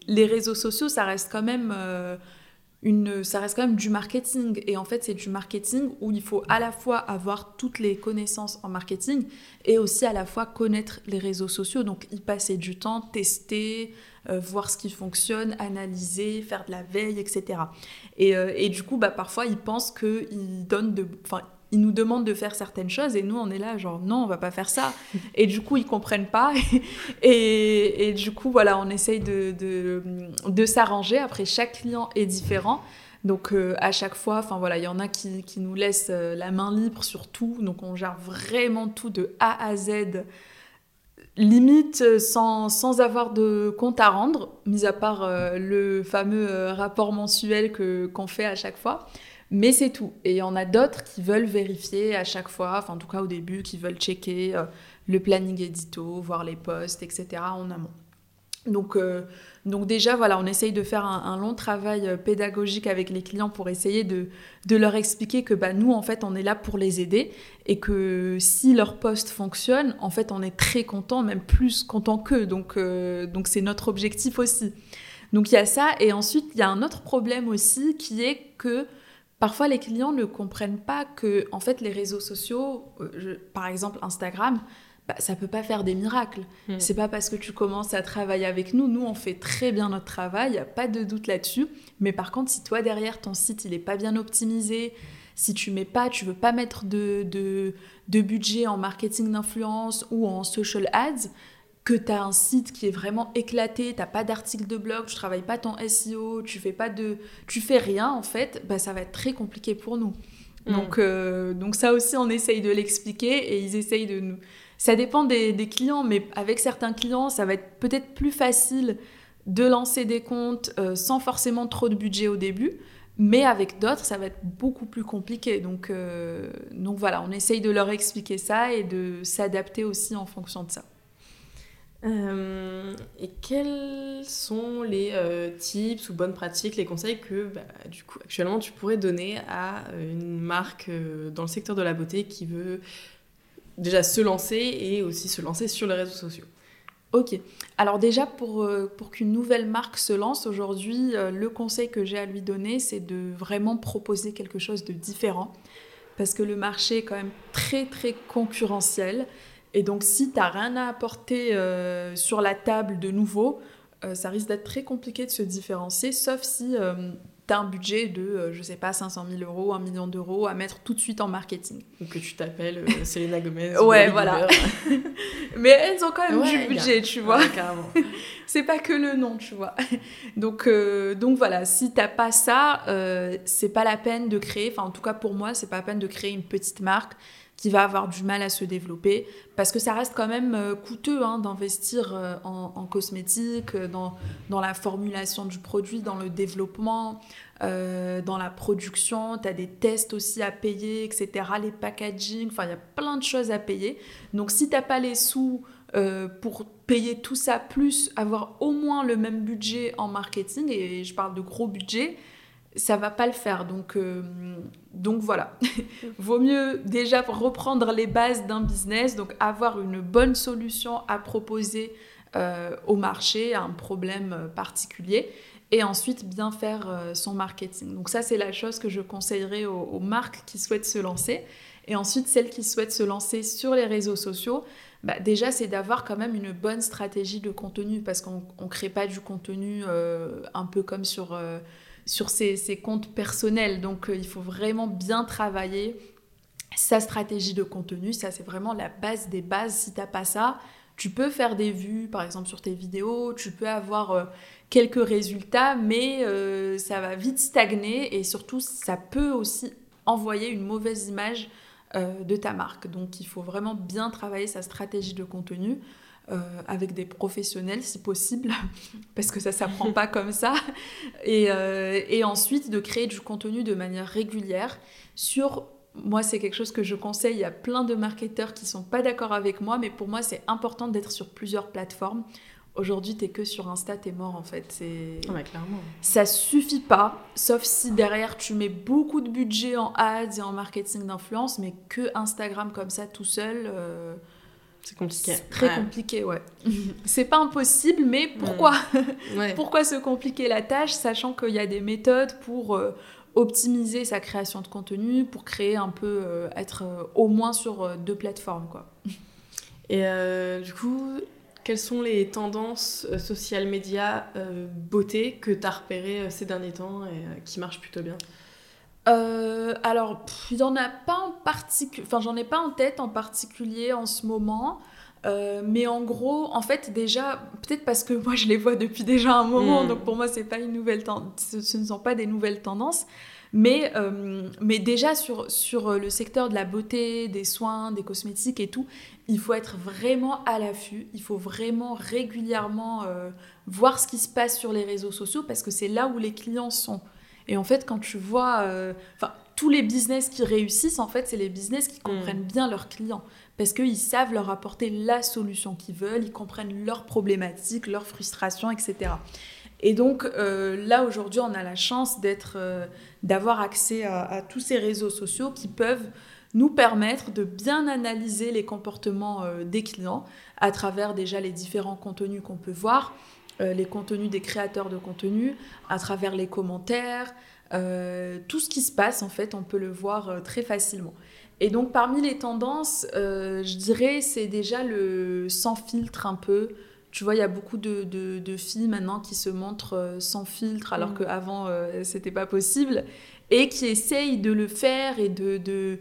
les réseaux sociaux, ça reste quand même. Euh, une, ça reste quand même du marketing. Et en fait, c'est du marketing où il faut à la fois avoir toutes les connaissances en marketing et aussi à la fois connaître les réseaux sociaux. Donc, y passer du temps, tester, euh, voir ce qui fonctionne, analyser, faire de la veille, etc. Et, et du coup, bah, parfois, ils pensent qu'ils donnent de. Enfin, ils nous demandent de faire certaines choses et nous on est là genre non on va pas faire ça. Et du coup ils comprennent pas. Et, et du coup voilà on essaye de, de, s'arranger. Après chaque client est différent. Donc euh, à chaque fois enfin voilà il y en a qui, qui, nous laissent euh, la main libre sur tout. Donc on gère vraiment tout de A à Z limite euh, sans, sans avoir de compte à rendre mis à part le fameux rapport mensuel que qu'on fait à chaque fois mais c'est tout. Et il y en a d'autres qui veulent vérifier à chaque fois, enfin en tout cas au début, qui veulent checker euh, le planning édito, voir les posts, etc. en amont. Donc, euh, donc déjà, voilà, on essaye de faire un, long travail euh, pédagogique avec les clients pour essayer de, de, leur expliquer que bah, nous, en fait, on est là pour les aider et que si leur poste fonctionne, en fait, on est très content, même plus content qu'eux. Donc, donc c'est notre objectif aussi. Donc il y a ça. Et ensuite, il y a un autre problème aussi qui est que Parfois, les clients ne comprennent pas que, en fait, les réseaux sociaux, euh, par exemple Instagram, bah, ça peut pas faire des miracles. Hmm. C'est pas parce que tu commences à travailler avec nous, nous on fait très bien notre travail, y a pas de doute là-dessus. Mais par contre, si toi derrière ton site il est pas bien optimisé, si tu mets pas, tu veux pas mettre de, de, de budget en marketing d'influence ou en social ads, que tu as un site qui est vraiment éclaté, tu pas d'article de blog, tu travailles pas ton SEO, tu fais pas de tu fais rien en fait, bah ça va être très compliqué pour nous. Mm. Donc euh, donc ça aussi on essaye de l'expliquer et ils essayent de nous ça dépend des, des, clients mais avec certains clients, ça va être peut-être plus facile de lancer des comptes euh, sans forcément trop de budget au début. Mais avec d'autres, ça va être beaucoup plus compliqué. Donc, euh, donc voilà, on essaye de leur expliquer ça et de s'adapter aussi en fonction de ça. Euh, et quels sont les euh, tips ou bonnes pratiques, les conseils que bah, du coup actuellement tu pourrais donner à euh, une marque dans le secteur de la beauté qui veut déjà se lancer et aussi se lancer sur les réseaux sociaux? Ok. Alors déjà, pour, pour qu'une nouvelle marque se lance aujourd'hui, le conseil que j'ai à lui donner, c'est de vraiment proposer quelque chose de différent. Parce que le marché est quand même très, très concurrentiel. Et donc, si tu n'as rien à apporter euh, sur la table de nouveau, euh, ça risque d'être très compliqué de se différencier, sauf si euh, tu as un budget de, je sais pas, 500 000 euros, 1 million d'euros à mettre tout de suite en marketing. Ou que tu t'appelles Selena Gomez. ouais, voilà. Mais elles ont quand même du budget, tu vois. c'est pas que le nom, tu vois. donc, donc voilà, si t'as pas ça, c'est pas la peine de créer, enfin en tout cas pour moi, c'est pas la peine de créer une petite marque qui va avoir du mal à se développer parce que ça reste quand même euh, coûteux hein, d'investir euh, en, cosmétique, euh, dans, dans, la formulation du produit, dans le développement, dans la production. Tu as des tests aussi à payer, etc. Les packaging, enfin, il y a plein de choses à payer. Donc, si tu n'as pas les sous pour payer tout ça, plus avoir au moins le même budget en marketing, et je parle de gros budget, ça va pas le faire. Donc, euh, donc voilà, vaut mieux déjà reprendre les bases d'un business, donc avoir une bonne solution à proposer euh, au marché, à un problème particulier, et ensuite bien faire son marketing. Donc ça, c'est la chose que je conseillerais aux marques qui souhaitent se lancer. Et ensuite, celles qui souhaitent se lancer sur les réseaux sociaux, bah, déjà, c'est d'avoir quand même une bonne stratégie de contenu parce qu'on ne crée pas du contenu euh, un peu comme sur, euh, sur ses, comptes personnels. Donc, euh, il faut vraiment bien travailler sa stratégie de contenu. Ça, c'est vraiment la base des bases. Si tu n'as pas ça, tu peux faire des vues, par exemple, sur tes vidéos, tu peux avoir quelques résultats, mais ça va vite stagner et surtout, ça peut aussi envoyer une mauvaise image euh, de ta marque. Donc il faut vraiment bien travailler sa stratégie de contenu. Euh, avec des professionnels si possible, parce que ça ne s'apprend pas comme ça. Et, euh, et, ensuite, de créer du contenu de manière régulière sur... Moi, c'est quelque chose que je conseille. Il y a plein de marketeurs qui sont pas d'accord avec moi, mais pour moi, c'est important d'être sur plusieurs plateformes. Aujourd'hui, t'es que sur Insta, t'es mort en fait. C'est... Ouais, clairement. Ça suffit pas, sauf si derrière tu mets beaucoup de budget en ads et en marketing d'influence, mais que Instagram comme ça tout seul. Euh, c'est compliqué. C'est très compliqué, ouais. c'est pas impossible, mais pourquoi Pourquoi se compliquer la tâche, sachant qu'il y a des méthodes pour euh, optimiser sa création de contenu, pour créer un peu, euh, être au moins sur deux plateformes, quoi? Et du coup, quelles sont les tendances euh, social médias euh, beauté que tu as repérées euh, ces derniers temps et qui marchent plutôt bien? Alors, il en a pas en particulier, enfin j'en ai pas en tête en particulier en ce moment. mais en gros, en fait, déjà, peut-être parce que moi je les vois depuis déjà un moment, hmm. donc pour moi c'est pas une nouvelle ce, ce ne sont pas des nouvelles tendances. Mais, mais déjà sur, sur le secteur de la beauté, des soins, des cosmétiques et tout, il faut être vraiment à l'affût, il faut vraiment régulièrement euh, voir ce qui se passe sur les réseaux sociaux parce que c'est là où les clients sont. Et en fait, quand tu vois, euh, enfin, tous les business qui réussissent, en fait, c'est les business qui comprennent mm. bien leurs clients parce qu'ils savent leur apporter la solution qu'ils veulent, ils comprennent leurs problématiques, leurs frustrations, etc. Et donc euh, là aujourd'hui, on a la chance d'être, d'avoir accès à, tous ces réseaux sociaux qui peuvent nous permettre de bien analyser les comportements euh, des clients à travers déjà les différents contenus qu'on peut voir, euh, les contenus des créateurs de contenu, à travers les commentaires, euh, tout ce qui se passe en fait, on peut le voir très facilement. Et donc parmi les tendances, je dirais c'est déjà le sans filtre un peu. Tu vois, il y a beaucoup de, filles maintenant qui se montrent sans filtre alors mmh. qu'avant c'était pas possible et qui essayent de le faire et de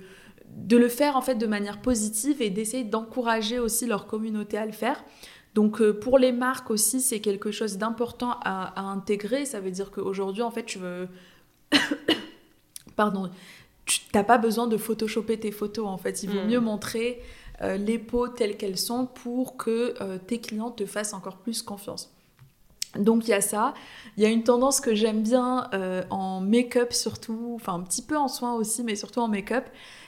de le faire en fait de manière positive et d'essayer d'encourager aussi leur communauté à le faire. Donc euh, pour les marques aussi, c'est quelque chose d'important à, intégrer. Ça veut dire qu'aujourd'hui, en fait, tu veux... Pardon. Tu n'as pas besoin de photoshopper tes photos, en fait. Il vaut mm. mieux montrer euh, les peaux telles qu'elles sont pour que euh, tes clients te fassent encore plus confiance. Donc il y a ça. Il y a une tendance que j'aime bien en make-up surtout, enfin un petit peu en soins aussi, mais surtout en make-up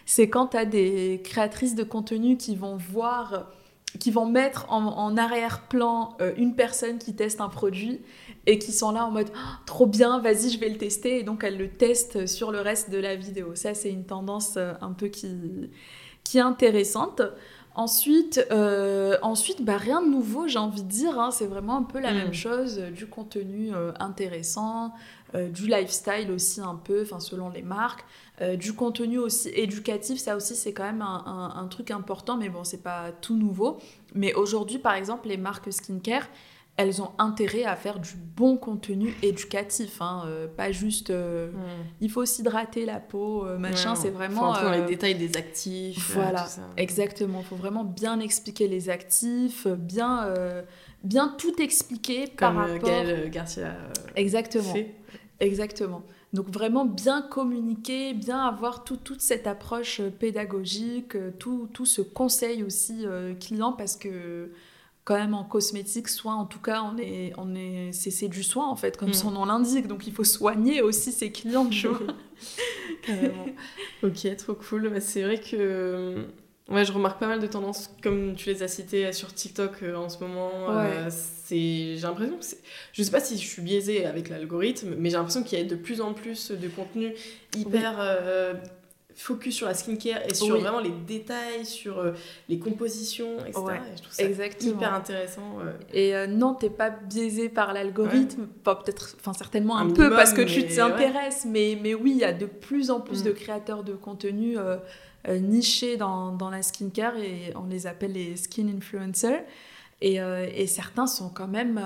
c'est quand tu as des créatrices de contenu qui vont voir, qui vont mettre en, arrière-plan euh, une personne qui teste un produit et qui sont là en mode oh, trop bien, vas-y, je vais le tester. Et donc elles le testent sur le reste de la vidéo. Ça, c'est une tendance euh, un peu qui, qui est intéressante. Ensuite, euh, ensuite bah, rien de nouveau, j'ai envie de dire. Hein. c'est vraiment un peu la mm. même chose, du contenu intéressant, du lifestyle aussi un peu, selon les marques. Euh, du contenu aussi éducatif, ça aussi c'est quand même un, truc important, mais bon, c'est pas tout nouveau. Mais aujourd'hui, par exemple, les marques skincare, elles ont intérêt à faire du bon contenu éducatif, hein, euh, pas juste euh, hmm. il faut s'hydrater la peau, machin, c'est vraiment... Faut les détails des actifs. Voilà, exactement, il faut vraiment bien expliquer les actifs, bien, bien tout expliquer par rapport... Gaël Garcia Exactement, exactement. Donc vraiment bien communiquer, bien avoir toute cette approche euh, pédagogique, euh, tout, tout ce conseil aussi euh, client parce que quand même en cosmétique, soin en tout cas, on est, on est, c'est, du soin en fait, comme mm. son nom l'indique. Donc il faut soigner aussi ses clients, ok, trop cool. Bah, c'est vrai que Ouais, je remarque pas mal de tendances, comme tu les as citées sur TikTok en ce moment. c'est, j'ai l'impression que c'est... Je sais pas si je suis biaisée avec l'algorithme, mais j'ai l'impression qu'il y a de plus en plus de contenu hyper focus sur la skincare et sur vraiment les détails, sur euh, les compositions, etc. je trouve ça hyper intéressant. Et euh, non, t'es pas biaisé par l'algorithme, pas peut-être, enfin certainement un, peu parce que tu t'intéresses, mais, mais oui, il y a de plus en plus de mm. créateurs de contenu euh, nichés dans, dans, la skincare et on les appelle les skin influencers. Et, et certains sont quand même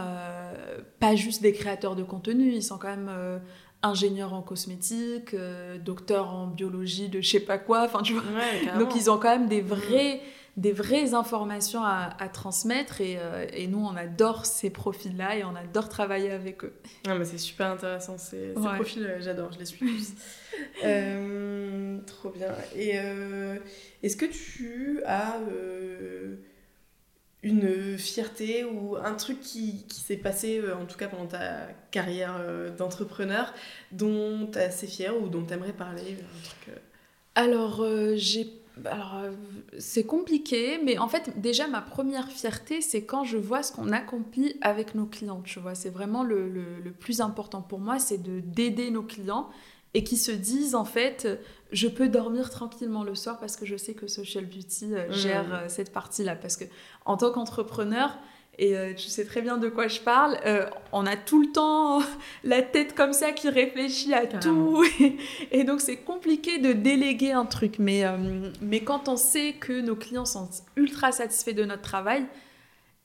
pas juste des créateurs de contenu, ils sont quand même ingénieur en cosmétique, euh, docteur en biologie de je sais pas quoi, enfin tu vois. Donc ils ont quand même des vrais des vraies informations à, transmettre et, euh, et, nous on adore ces profils-là et on adore travailler avec eux. Ah mais c'est super intéressant ces, ces profils, euh, j'adore, je les suis tous. trop bien. Et est-ce que tu as une fierté ou un truc qui, qui s'est passé, euh, en tout cas pendant ta carrière euh, d'entrepreneur, dont tu es assez fière ou dont tu aimerais parler euh Alors, j'ai alors, c'est compliqué, mais en fait, déjà, ma première fierté, c'est quand je vois ce qu'on accomplit avec nos clients, tu vois. C'est vraiment le, le, le, plus important pour moi, c'est de d'aider nos clients et qui se disent, en fait, je peux dormir tranquillement le soir parce que je sais que Social Beauty euh, gère mm. euh, cette partie-là. Parce que en tant qu'entrepreneur, et euh, tu sais très bien de quoi je parle, on a tout le temps la tête comme ça qui réfléchit à tout. Et, donc c'est compliqué de déléguer un truc. Mais, mais quand on sait que nos clients sont ultra satisfaits de notre travail,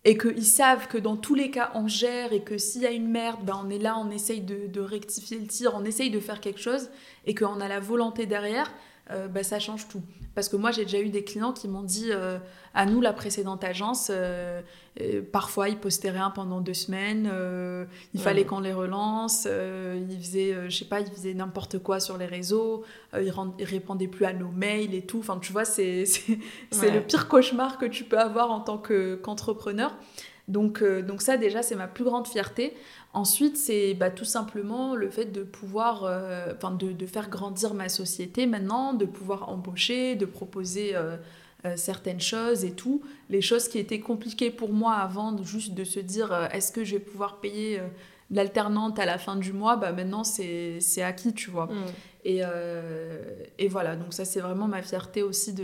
et qu'ils savent que dans tous les cas on gère et que s'il y a une merde, ben on est là, on essaye de, rectifier le tir, on essaye de faire quelque chose et qu'on a la volonté derrière, euh, ben ça change tout. Parce que moi, j'ai déjà eu des clients qui m'ont dit euh, à nous, la précédente agence, euh, parfois ils postaient rien pendant deux semaines, il fallait qu'on les relance, ils faisaient, je sais pas, ils faisaient n'importe quoi sur les réseaux, ils, ne répondaient plus à nos mails et tout. Enfin, tu vois, c'est le pire cauchemar que tu peux avoir en tant qu'entrepreneur. Donc, donc ça, déjà, c'est ma plus grande fierté. Ensuite, c'est bah, tout simplement le fait de pouvoir, euh, enfin de, de, faire grandir ma société maintenant, de pouvoir embaucher, de proposer euh, euh, certaines choses et tout. Les choses qui étaient compliquées pour moi avant, juste de se dire est-ce que je vais pouvoir payer l'alternante à la fin du mois, bah maintenant c'est acquis, tu vois. Mm. Et, et, voilà, donc ça c'est vraiment ma fierté aussi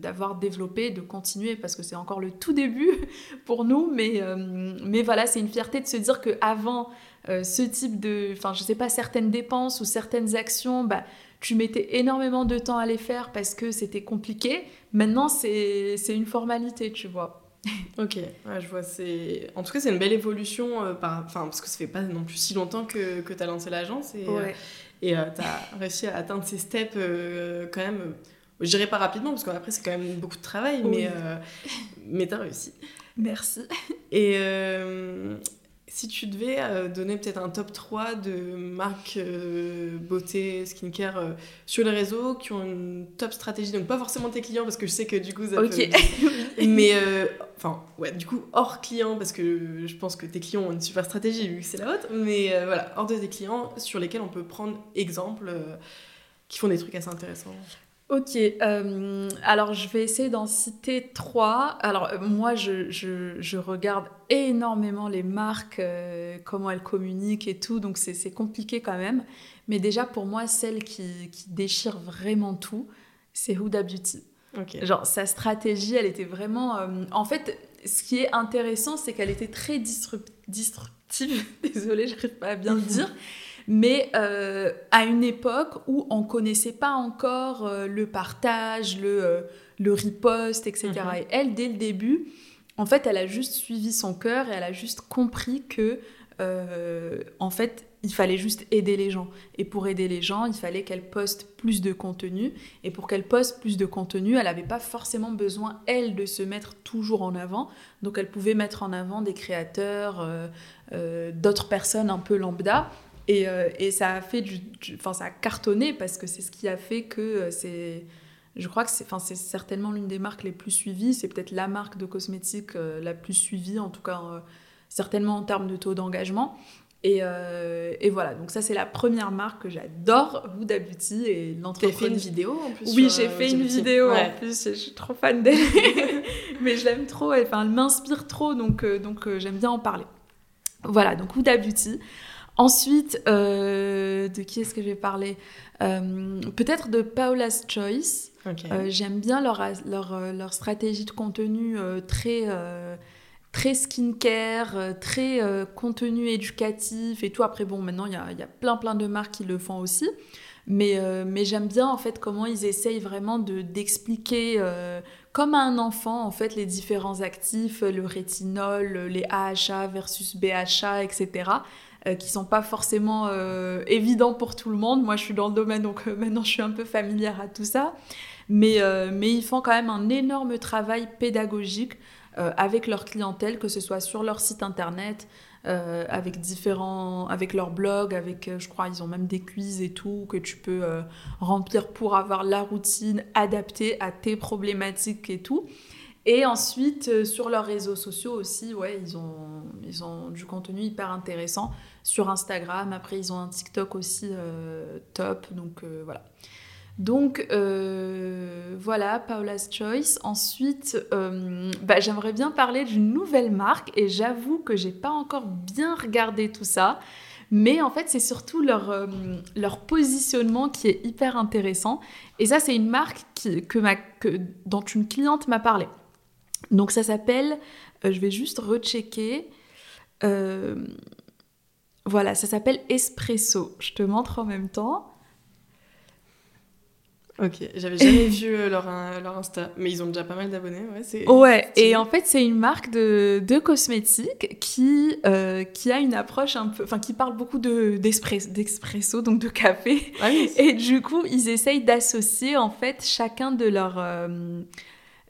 d'avoir de, développé, de continuer, parce que c'est encore le tout début pour nous, mais, mais voilà, c'est une fierté de se dire qu'avant euh, ce type de, enfin je sais pas, certaines dépenses ou certaines actions, bah, tu mettais énormément de temps à les faire parce que c'était compliqué. Maintenant, c'est une formalité, tu vois. ok, je vois. C'est en tout cas c'est une belle évolution, euh, par... enfin parce que ça fait pas non plus si longtemps que, que tu as lancé l'agence et euh, et tu as réussi à atteindre ces steps quand même. Je dirais pas rapidement parce qu'après c'est quand même beaucoup de travail, mais mais as réussi. Merci. Et si tu devais euh, donner peut-être un top 3 de marques euh, beauté, skincare euh, sur les réseaux qui ont une top stratégie, donc pas forcément tes clients parce que je sais que du coup ça Ok. Mais enfin, ouais, du coup hors clients parce que je pense que tes clients ont une super stratégie vu que c'est la vôtre, mais voilà, hors de tes clients sur lesquels on peut prendre exemple qui font des trucs assez intéressants. Ok, euh, alors je vais essayer d'en citer trois. Alors euh, moi, je, je, regarde énormément les marques, euh, comment elles communiquent et tout, donc c'est compliqué quand même. Mais déjà pour moi, celle qui, qui déchire vraiment tout, c'est Huda Beauty. Genre sa stratégie, elle était vraiment... en fait, ce qui est intéressant, c'est qu'elle était très disruptive. Désolée, j'arrive pas à bien le dire mais euh, à une époque où on connaissait pas encore euh, le partage, le, euh, le riposte, etc. Mhm. Et elle, dès le début, en fait, elle a juste suivi son cœur et elle a juste compris que, en fait, il fallait juste aider les gens. Et pour aider les gens, il fallait qu'elle poste plus de contenu. Et pour qu'elle poste plus de contenu, elle n'avait pas forcément besoin, elle, de se mettre toujours en avant. Donc elle pouvait mettre en avant des créateurs, d'autres personnes un peu lambda. Euh, et, ça a fait du, enfin ça a cartonné parce que c'est ce qui a fait que euh, c'est je crois que c'est enfin c'est certainement l'une des marques les plus suivies c'est peut-être la marque de cosmétiques euh, la plus suivie en tout cas certainement en termes de taux d'engagement Et, et, voilà, donc ça c'est la première marque que j'adore, Huda Beauty et l'entreprise. T'as fait une vidéo en plus Oui, j'ai fait une vidéo en plus, je suis trop fan d'elle. Mais je l'aime trop, elle, elle m'inspire trop, donc, donc j'aime bien en parler. Voilà, donc Huda Beauty. Ensuite, de qui est-ce que je vais parler? Peut-être de Paula's Choice. Euh, j'aime bien leur, leur, euh, leur, stratégie de contenu euh, très, très skincare, très contenu éducatif et tout. Après, bon, maintenant, il y a, y a, plein, plein de marques qui le font aussi. Mais, mais j'aime bien, en fait, comment ils essayent vraiment d'expliquer, comme à un enfant, en fait, les différents actifs, le rétinol, les AHA versus BHA, etc., qui sont pas forcément évidents pour tout le monde. Moi, je suis dans le domaine, donc maintenant, je suis un peu familière à tout ça. Mais, euh, mais ils font quand même un énorme travail pédagogique euh, avec leur clientèle, que ce soit sur leur site internet, euh, avec différents, avec leur blog, avec, je crois, ils ont même des quiz et tout que tu peux remplir pour avoir la routine adaptée à tes problématiques et tout. Et ensuite, sur leurs réseaux sociaux aussi, ouais, ils ont, ils ont du contenu hyper intéressant sur Instagram. Après, ils ont un TikTok aussi top. Donc voilà. Donc euh, voilà, Paula's Choice. Ensuite, euh, bah, j'aimerais bien parler d'une nouvelle marque et j'avoue que j'ai pas encore bien regardé tout ça. Mais en fait, c'est surtout leur, euh, leur positionnement qui est hyper intéressant. Et ça, c'est une marque que ma, que, dont une cliente m'a parlé. Donc ça s'appelle, je vais juste rechecker. voilà, ça s'appelle Espresso. Je te montre en même temps. Ok, j'avais jamais vu euh, leur, euh, leur Insta, mais ils ont déjà pas mal d'abonnés. Ouais, ouais et en fait, c'est une marque de, de cosmétiques qui, euh, qui a une approche un peu. Enfin, qui parle beaucoup d'expresso, donc de café. Ah et du coup, ils essayent d'associer en fait chacun de leurs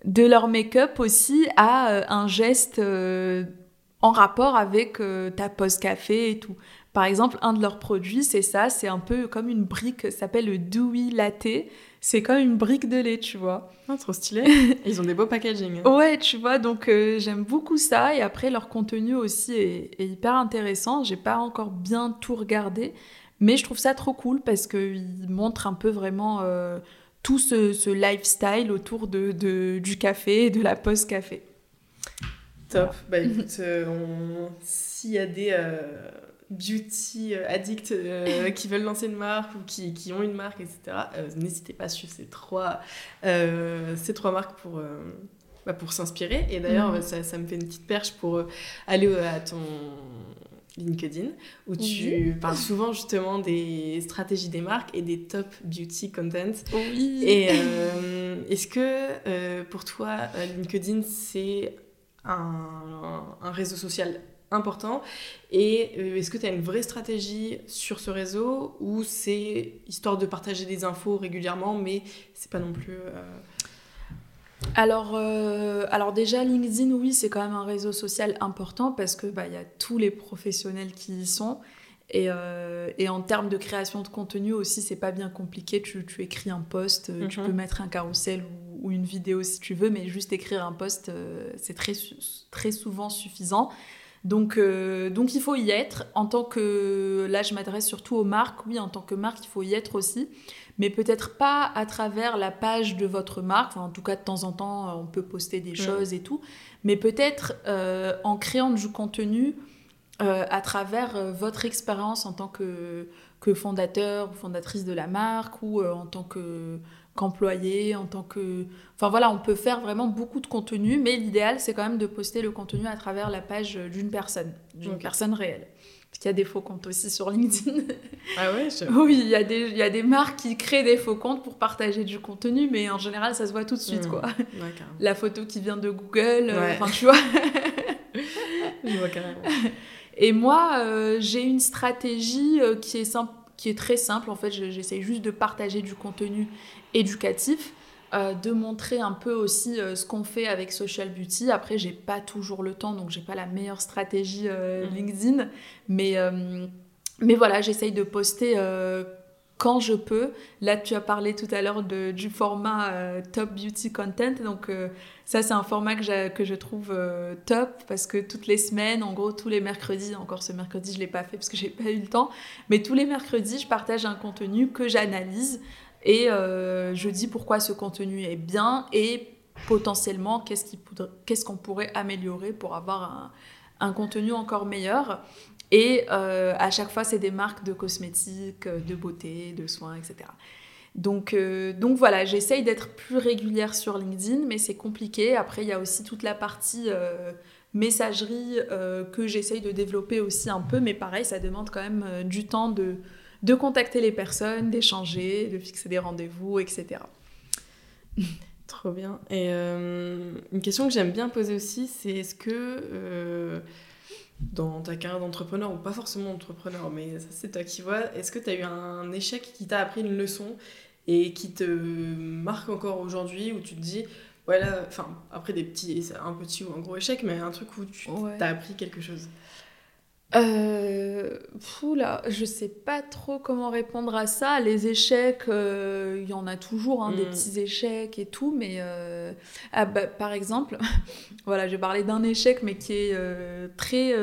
de leur make-up aussi à un geste en rapport avec ta pause café et tout. Par exemple, un de leurs produits, c'est ça, c'est un peu comme une brique, ça s'appelle le Dewy Latte c'est comme une brique de lait, tu vois. Ah, trop stylé. Ils ont des beaux packaging. ouais, tu vois, donc euh, j'aime beaucoup ça. Et après, leur contenu aussi est, hyper intéressant. J'ai pas encore bien tout regardé, mais je trouve ça trop cool parce qu'ils montrent un peu vraiment euh, tout ce, lifestyle autour de, du café et de la pause café. Top. Bah écoute, euh, s'il y a des beauty euh, addicts euh, qui veulent lancer une marque ou qui, qui ont une marque, etc., euh, n'hésitez pas à suivre ces trois, ces trois marques pour, bah, pour s'inspirer. Et d'ailleurs, mm. ça, ça, me fait une petite perche pour aller à ton LinkedIn, où tu parles souvent justement des stratégies des marques et des top beauty content. Oui. Et est-ce que pour toi, LinkedIn, c'est un, un réseau social important? Et euh, est-ce que tu as une vraie stratégie sur ce réseau ou c'est histoire de partager des infos régulièrement, mais c'est pas non plus. Euh, alors, euh, alors déjà, LinkedIn, oui, c'est quand même un réseau social important parce que bah, y a tous les professionnels qui y sont. Et, et, en termes de création de contenu aussi, c'est pas bien compliqué. Tu, tu écris un post, tu mhm. peux mettre un carrousel ou, ou, une vidéo si tu veux, mais juste écrire un post, c'est très, très souvent suffisant. Donc, euh, donc il faut y être. En tant que, là je m'adresse surtout aux marques, oui, en tant que marque, il faut y être aussi. Mais peut-être pas à travers la page de votre marque, en tout cas de temps en temps on peut poster des choses et tout, mais peut-être euh, en créant du contenu euh, à travers votre expérience en tant que, que fondateur ou fondatrice de la marque ou en tant que qu'employé, en tant que... Enfin voilà, on peut faire vraiment beaucoup de contenu, mais l'idéal, c'est quand même de poster le contenu à travers la page d'une personne, d'une personne réelle. Parce qu'il y a des faux comptes aussi sur LinkedIn. Ah ouais Oui, il y, a des, il y a des marques qui créent des faux comptes pour partager du contenu, mais en général, ça se voit tout de suite, mmh. quoi. la photo qui vient de Google, euh, enfin, tu vois. Je vois carrément. Et moi, euh, j'ai une stratégie euh, qui est simple qui est très simple. En fait, j'essaye juste de partager du contenu éducatif, euh, de montrer un peu aussi euh, ce qu'on fait avec Social Beauty. Après, j'ai pas toujours le temps, donc j'ai pas la meilleure stratégie euh, mm. LinkedIn, mais, mais voilà, j'essaye de poster quand je peux. Là, tu as parlé tout à l'heure du format euh, Top Beauty Content. Donc, euh, ça, c'est un format que, que je trouve euh, top parce que toutes les semaines, en gros, tous les mercredis, encore ce mercredi, je ne l'ai pas fait parce que j'ai pas eu le temps, mais tous les mercredis, je partage un contenu que j'analyse et je dis pourquoi ce contenu est bien et potentiellement qu'est-ce qu'on pourrait améliorer pour avoir un, contenu encore meilleur. Et euh, à chaque fois, c'est des marques de cosmétiques, de beauté, de soins, etc. Donc, euh, donc voilà, j'essaye d'être plus régulière sur LinkedIn, mais c'est compliqué. Après, il y a aussi toute la partie euh, messagerie que j'essaye de développer aussi un peu, mais pareil, ça demande quand même du temps de, de contacter les personnes, d'échanger, de fixer des rendez-vous, etc. Trop bien. Et une question que j'aime bien poser aussi, c'est est-ce que dans ta carrière d'entrepreneur, ou pas forcément entrepreneur, mais ça c'est toi qui vois, est-ce que tu as eu un échec qui t'a appris une leçon et qui te marque encore aujourd'hui, où tu te dis, voilà, enfin, après des petits, un petit ou un gros échec, mais un truc où tu as appris quelque chose? Euh, là, je sais pas trop comment répondre à ça. Les échecs, euh, il y en a toujours, hein, des mm. petits échecs et tout, mais euh, ah, bah, par exemple, voilà, je vais parler d'un échec, mais qui est euh, très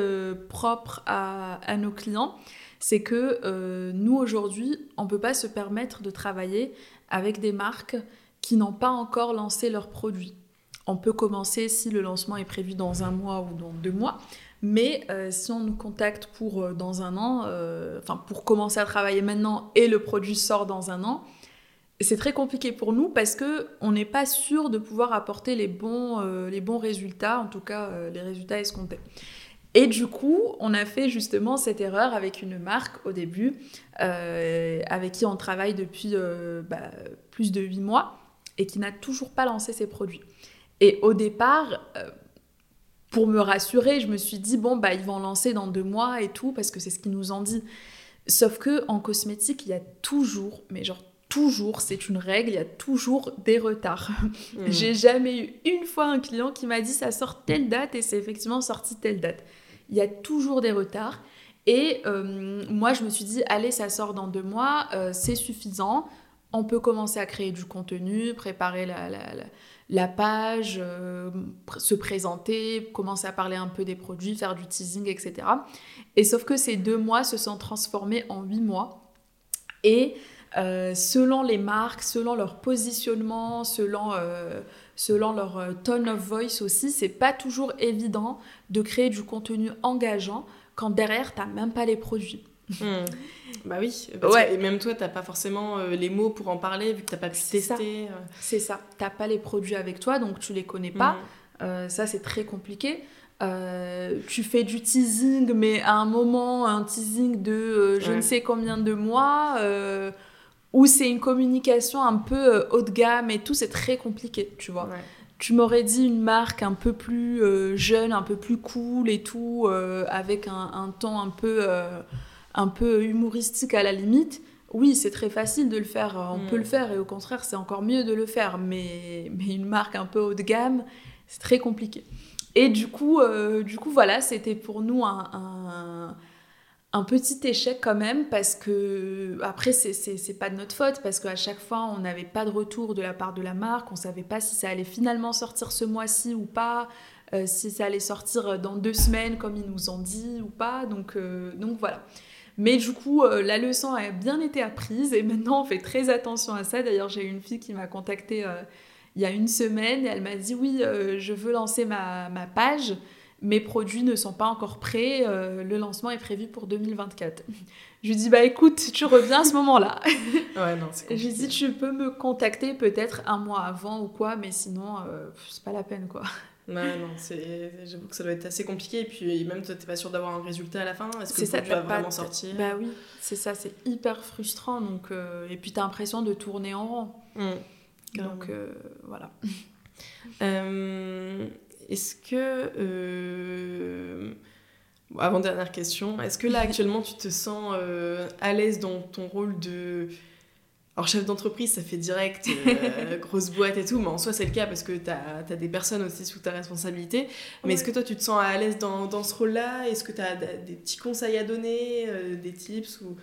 propre à, à, nos clients. C'est que nous aujourd'hui, on peut pas se permettre de travailler avec des marques qui n'ont pas encore lancé leurs produits. On peut commencer si le lancement est prévu dans un mois ou dans deux mois, mais euh, si on nous contacte pour euh, dans un an, euh, enfin pour commencer à travailler maintenant et le produit sort dans un an, c'est très compliqué pour nous parce que on n'est pas sûr de pouvoir apporter les bons, les bons résultats, en tout cas les résultats escomptés. Et du coup, on a fait justement cette erreur avec une marque au début, avec qui on travaille depuis bah, plus de 8 mois et qui n'a toujours pas lancé ses produits. Et au départ, pour me rassurer, je me suis dit, bon, bah, ils vont lancer dans deux mois et tout, parce que c'est ce qu'ils nous ont dit. Sauf que en cosmétique, il y a toujours, mais genre toujours, c'est une règle, il y a toujours des retards. Mmh. J'ai jamais eu une fois un client qui m'a dit ça sort telle date et c'est effectivement sorti telle date. Il y a toujours des retards. Et euh, moi, je me suis dit, allez, ça sort dans deux mois, euh, c'est suffisant. On peut commencer à créer du contenu, préparer la, la page, euh, se présenter, commencer à parler un peu des produits, faire du teasing, etc. Et sauf que ces deux mois se sont transformés en huit mois. Et euh, selon les marques, selon leur positionnement, selon, euh, selon leur tone of voice aussi, c'est pas toujours évident de créer du contenu engageant quand derrière, t'as même pas les produits. Bah oui, ouais. et même toi, t'as pas forcément euh, les mots pour en parler vu que t'as pas pu tester. Euh. C'est ça, t'as pas les produits avec toi donc tu les connais pas. Hmm. Euh, ça, c'est très compliqué. tu fais du teasing, mais à un moment, un teasing de je ne sais combien de mois, où c'est une communication un peu haut de gamme et tout, c'est très compliqué, tu vois. Tu m'aurais dit une marque un peu plus jeune, un peu plus cool et tout, avec un, un, ton un peu un peu humoristique à la limite, oui, c'est très facile de le faire, on peut le mm. faire et au contraire, c'est encore mieux de le faire, mais, mais une marque un peu haut de gamme, c'est très compliqué. Et du coup, euh, du coup voilà, c'était pour nous un, un, petit échec quand même, parce que, après, c'est pas de notre faute, parce qu'à chaque fois, on n'avait pas de retour de la part de la marque, on savait pas si ça allait finalement sortir ce mois-ci ou pas, euh, si ça allait sortir dans deux semaines comme ils nous ont dit ou pas, donc, euh, donc voilà. Mais du coup, euh, la leçon a bien été apprise et maintenant on fait très attention à ça. D'ailleurs, j'ai une fille qui m'a contactée euh, il y a une semaine et elle m'a dit oui, euh, je veux lancer ma, ma, page. Mes produits ne sont pas encore prêts. le lancement est prévu pour 2024. Je lui dis bah écoute, tu reviens à ce moment-là. ouais, non, c'est Je lui dis tu peux me contacter peut-être un mois avant ou quoi, mais sinon c'est pas la peine quoi. Ouais, non, j'avoue que ça doit être assez compliqué. Et puis, même toi, t'es pas sûr d'avoir un résultat à la fin. Est-ce que le produit va vraiment sortir Bah oui, c'est ça, c'est hyper frustrant. Donc, euh, Et puis, t'as l'impression de tourner en rond. Mmh, donc, euh, voilà. Euh, est-ce que. avant dernière question, est-ce que là, actuellement, tu te sens à l'aise dans ton rôle de alors, chef d'entreprise, ça fait direct, euh, grosse boîte et tout, mais en soi, c'est le cas parce que tu as, des personnes aussi sous ta responsabilité. Mais est-ce que toi, tu te sens à l'aise dans, dans ce rôle-là? Est-ce que tu as des petits conseils à donner, euh, des tips ou...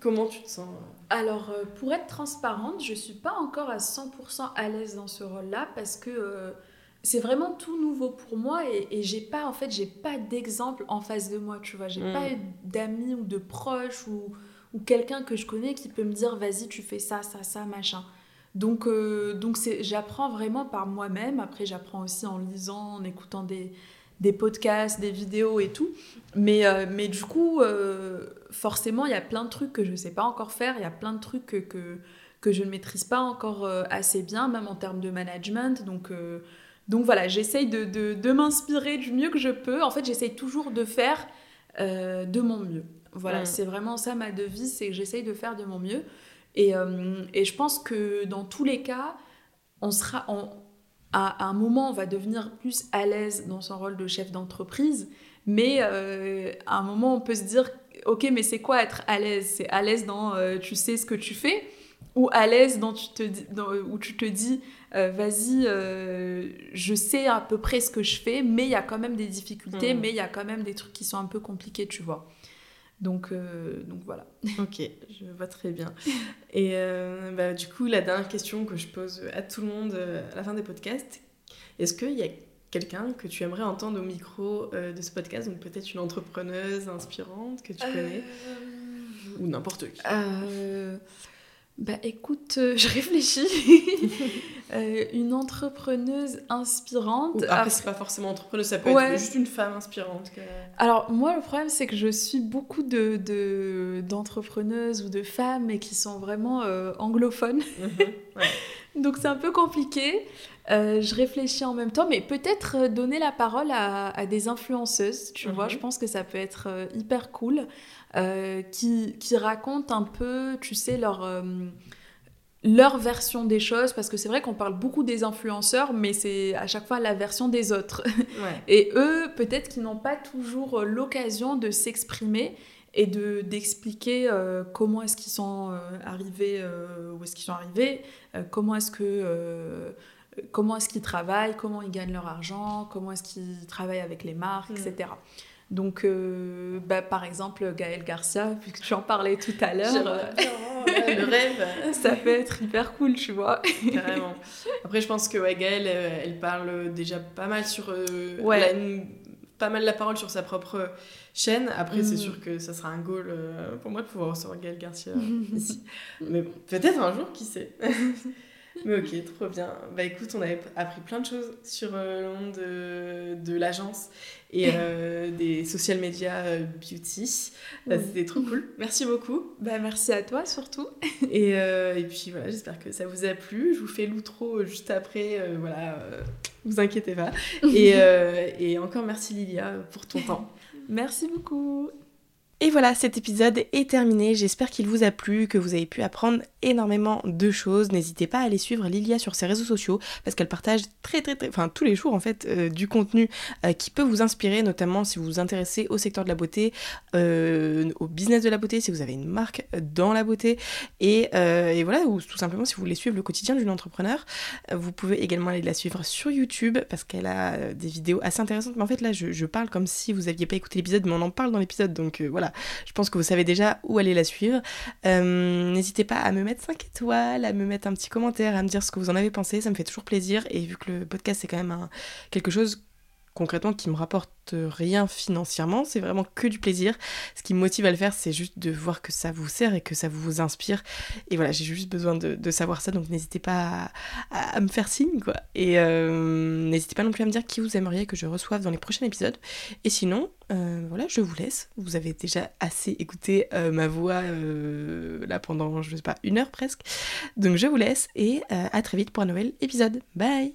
Comment tu te sens Alors, euh, pour être transparente, je suis pas encore à 100% à l'aise dans ce rôle-là parce que euh, c'est vraiment tout nouveau pour moi et, et j'ai pas, en fait, j'ai pas d'exemple en face de moi, tu vois. J'ai Mm. pas d'amis ou de proches ou, ou quelqu'un que je connais qui peut me dire, vas-y, tu fais ça, ça, ça, machin. Donc, euh, donc j'apprends vraiment par moi-même. Après, j'apprends aussi en lisant, en écoutant des, des podcasts, des vidéos et tout. Mais, euh, mais du coup, euh, forcément, il y a plein de trucs que je ne sais pas encore faire. Il y a plein de trucs que, que, je ne maîtrise pas encore assez bien, même en termes de management. Donc, donc voilà, j'essaye de, de, de m'inspirer du mieux que je peux. En fait, j'essaye toujours de faire de mon mieux. Voilà, Mm. c'est vraiment ça ma devise, c'est que j'essaye de faire de mon mieux. Et, euh, et je pense que dans tous les cas, on sera, on- à, à un moment, on va devenir plus à l'aise dans son rôle de chef d'entreprise, mais euh, à un moment, on peut se dire, ok, mais c'est quoi être à l'aise? C'est à l'aise dans euh, tu sais ce que tu fais, ou à l'aise dans, tu te dans- où tu te dis, vas-y, je sais à peu près ce que je fais, mais il y a quand même des difficultés, Mhm. mais il y a quand même des trucs qui sont un peu compliqués, tu vois. Donc, euh, donc voilà. Ok, je vois très bien. Et euh, bah, du coup, la dernière question que je pose à tout le monde euh, à la fin des podcasts, est-ce qu'il y a quelqu'un que tu aimerais entendre au micro euh, de ce podcast? Donc peut-être une entrepreneuse inspirante que tu connais, ou n'importe qui. Bah écoute, euh, je réfléchis. Euh, une entrepreneuse inspirante. Ou après, Après- c'est pas forcément entrepreneuse, ça peut Ouais. être juste une femme inspirante. que- Alors moi, le problème, c'est que je suis beaucoup de, de- d'entrepreneuses ou de femmes mais qui sont vraiment euh, anglophones. Donc c'est un peu compliqué. Je réfléchis en même temps, mais peut-être donner la parole à, à des influenceuses, tu Mhm. vois. Je pense que ça peut être hyper cool. Euh, qui, qui racontent un peu, tu sais, leur, euh, leur version des choses. Parce que c'est vrai qu'on parle beaucoup des influenceurs, mais c'est à chaque fois la version des autres. Ouais. Et eux, peut-être qu'ils n'ont pas toujours euh, l'occasion de s'exprimer et de d'expliquer euh, comment est-ce qu'ils sont arrivés, où est-ce qu'ils sont arrivés, comment est-ce que comment est-ce qu'ils travaillent, comment ils gagnent leur argent, comment est-ce qu'ils travaillent avec les marques, Mm. etc. Donc, euh, bah, par exemple, Gaël Garcia, puisque j'en parlais tout à l'heure, ouais, le rêve. ça peut être hyper cool, tu vois. Carrément. Après, je pense que ouais, Gaëlle, euh, elle parle déjà pas mal sur. euh, Ouais. elle a une- pas mal la parole sur sa propre chaîne. Après, c'est Mhm. sûr que ça sera un goal euh, pour moi de pouvoir recevoir Gaëlle Garcia ici. Mais bon, peut-être un jour, qui sait. Mais ok, trop bien. Bah écoute, on avait appris plein de choses sur euh, le monde de, de l'agence et euh, des social media euh, beauty. Euh, Oui. C'était trop cool. Merci beaucoup. Bah, merci à toi surtout. Et, euh, et puis voilà, j'espère que ça vous a plu. Je vous fais l'outro juste après. euh, voilà, euh, vous inquiétez pas. Et, euh, et encore merci Lilia pour ton temps. Merci beaucoup. Et voilà, cet épisode est terminé. J'espère qu'il vous a plu, que vous avez pu apprendre énormément de choses. N'hésitez pas à aller suivre Lilia sur ses réseaux sociaux parce qu'elle partage très très très, enfin tous les jours en fait, euh, du contenu euh, qui peut vous inspirer, notamment si vous vous intéressez au secteur de la beauté, euh, au business de la beauté, si vous avez une marque dans la beauté et, et voilà, ou tout simplement si vous voulez suivre le quotidien d'une entrepreneur. Vous pouvez également aller la suivre sur YouTube parce qu'elle a des vidéos assez intéressantes. Mais en fait là, je, je parle comme si vous aviez pas écouté l'épisode, mais on en parle dans l'épisode, donc voilà. Je pense que vous savez déjà où aller la suivre. Euh, N'hésitez pas à me mettre 5 étoiles, à me mettre un petit commentaire, à me dire ce que vous en avez pensé. Ça me fait toujours plaisir. Et vu que le podcast, c'est quand même quelque chose concrètement qui me rapporte rien financièrement, c'est vraiment que du plaisir. Ce qui me motive à le faire, c'est juste de voir que ça vous sert et que ça vous inspire. Et voilà, j'ai juste besoin de, savoir ça, donc n'hésitez pas à, me faire signe, quoi. Et euh, n'hésitez pas non plus à me dire qui vous aimeriez que je reçoive dans les prochains épisodes. Et sinon, euh, voilà, je vous laisse. Vous avez déjà assez écouté euh, ma voix là pendant, je sais pas, une heure presque. Donc je vous laisse et à très vite pour un nouvel épisode. Bye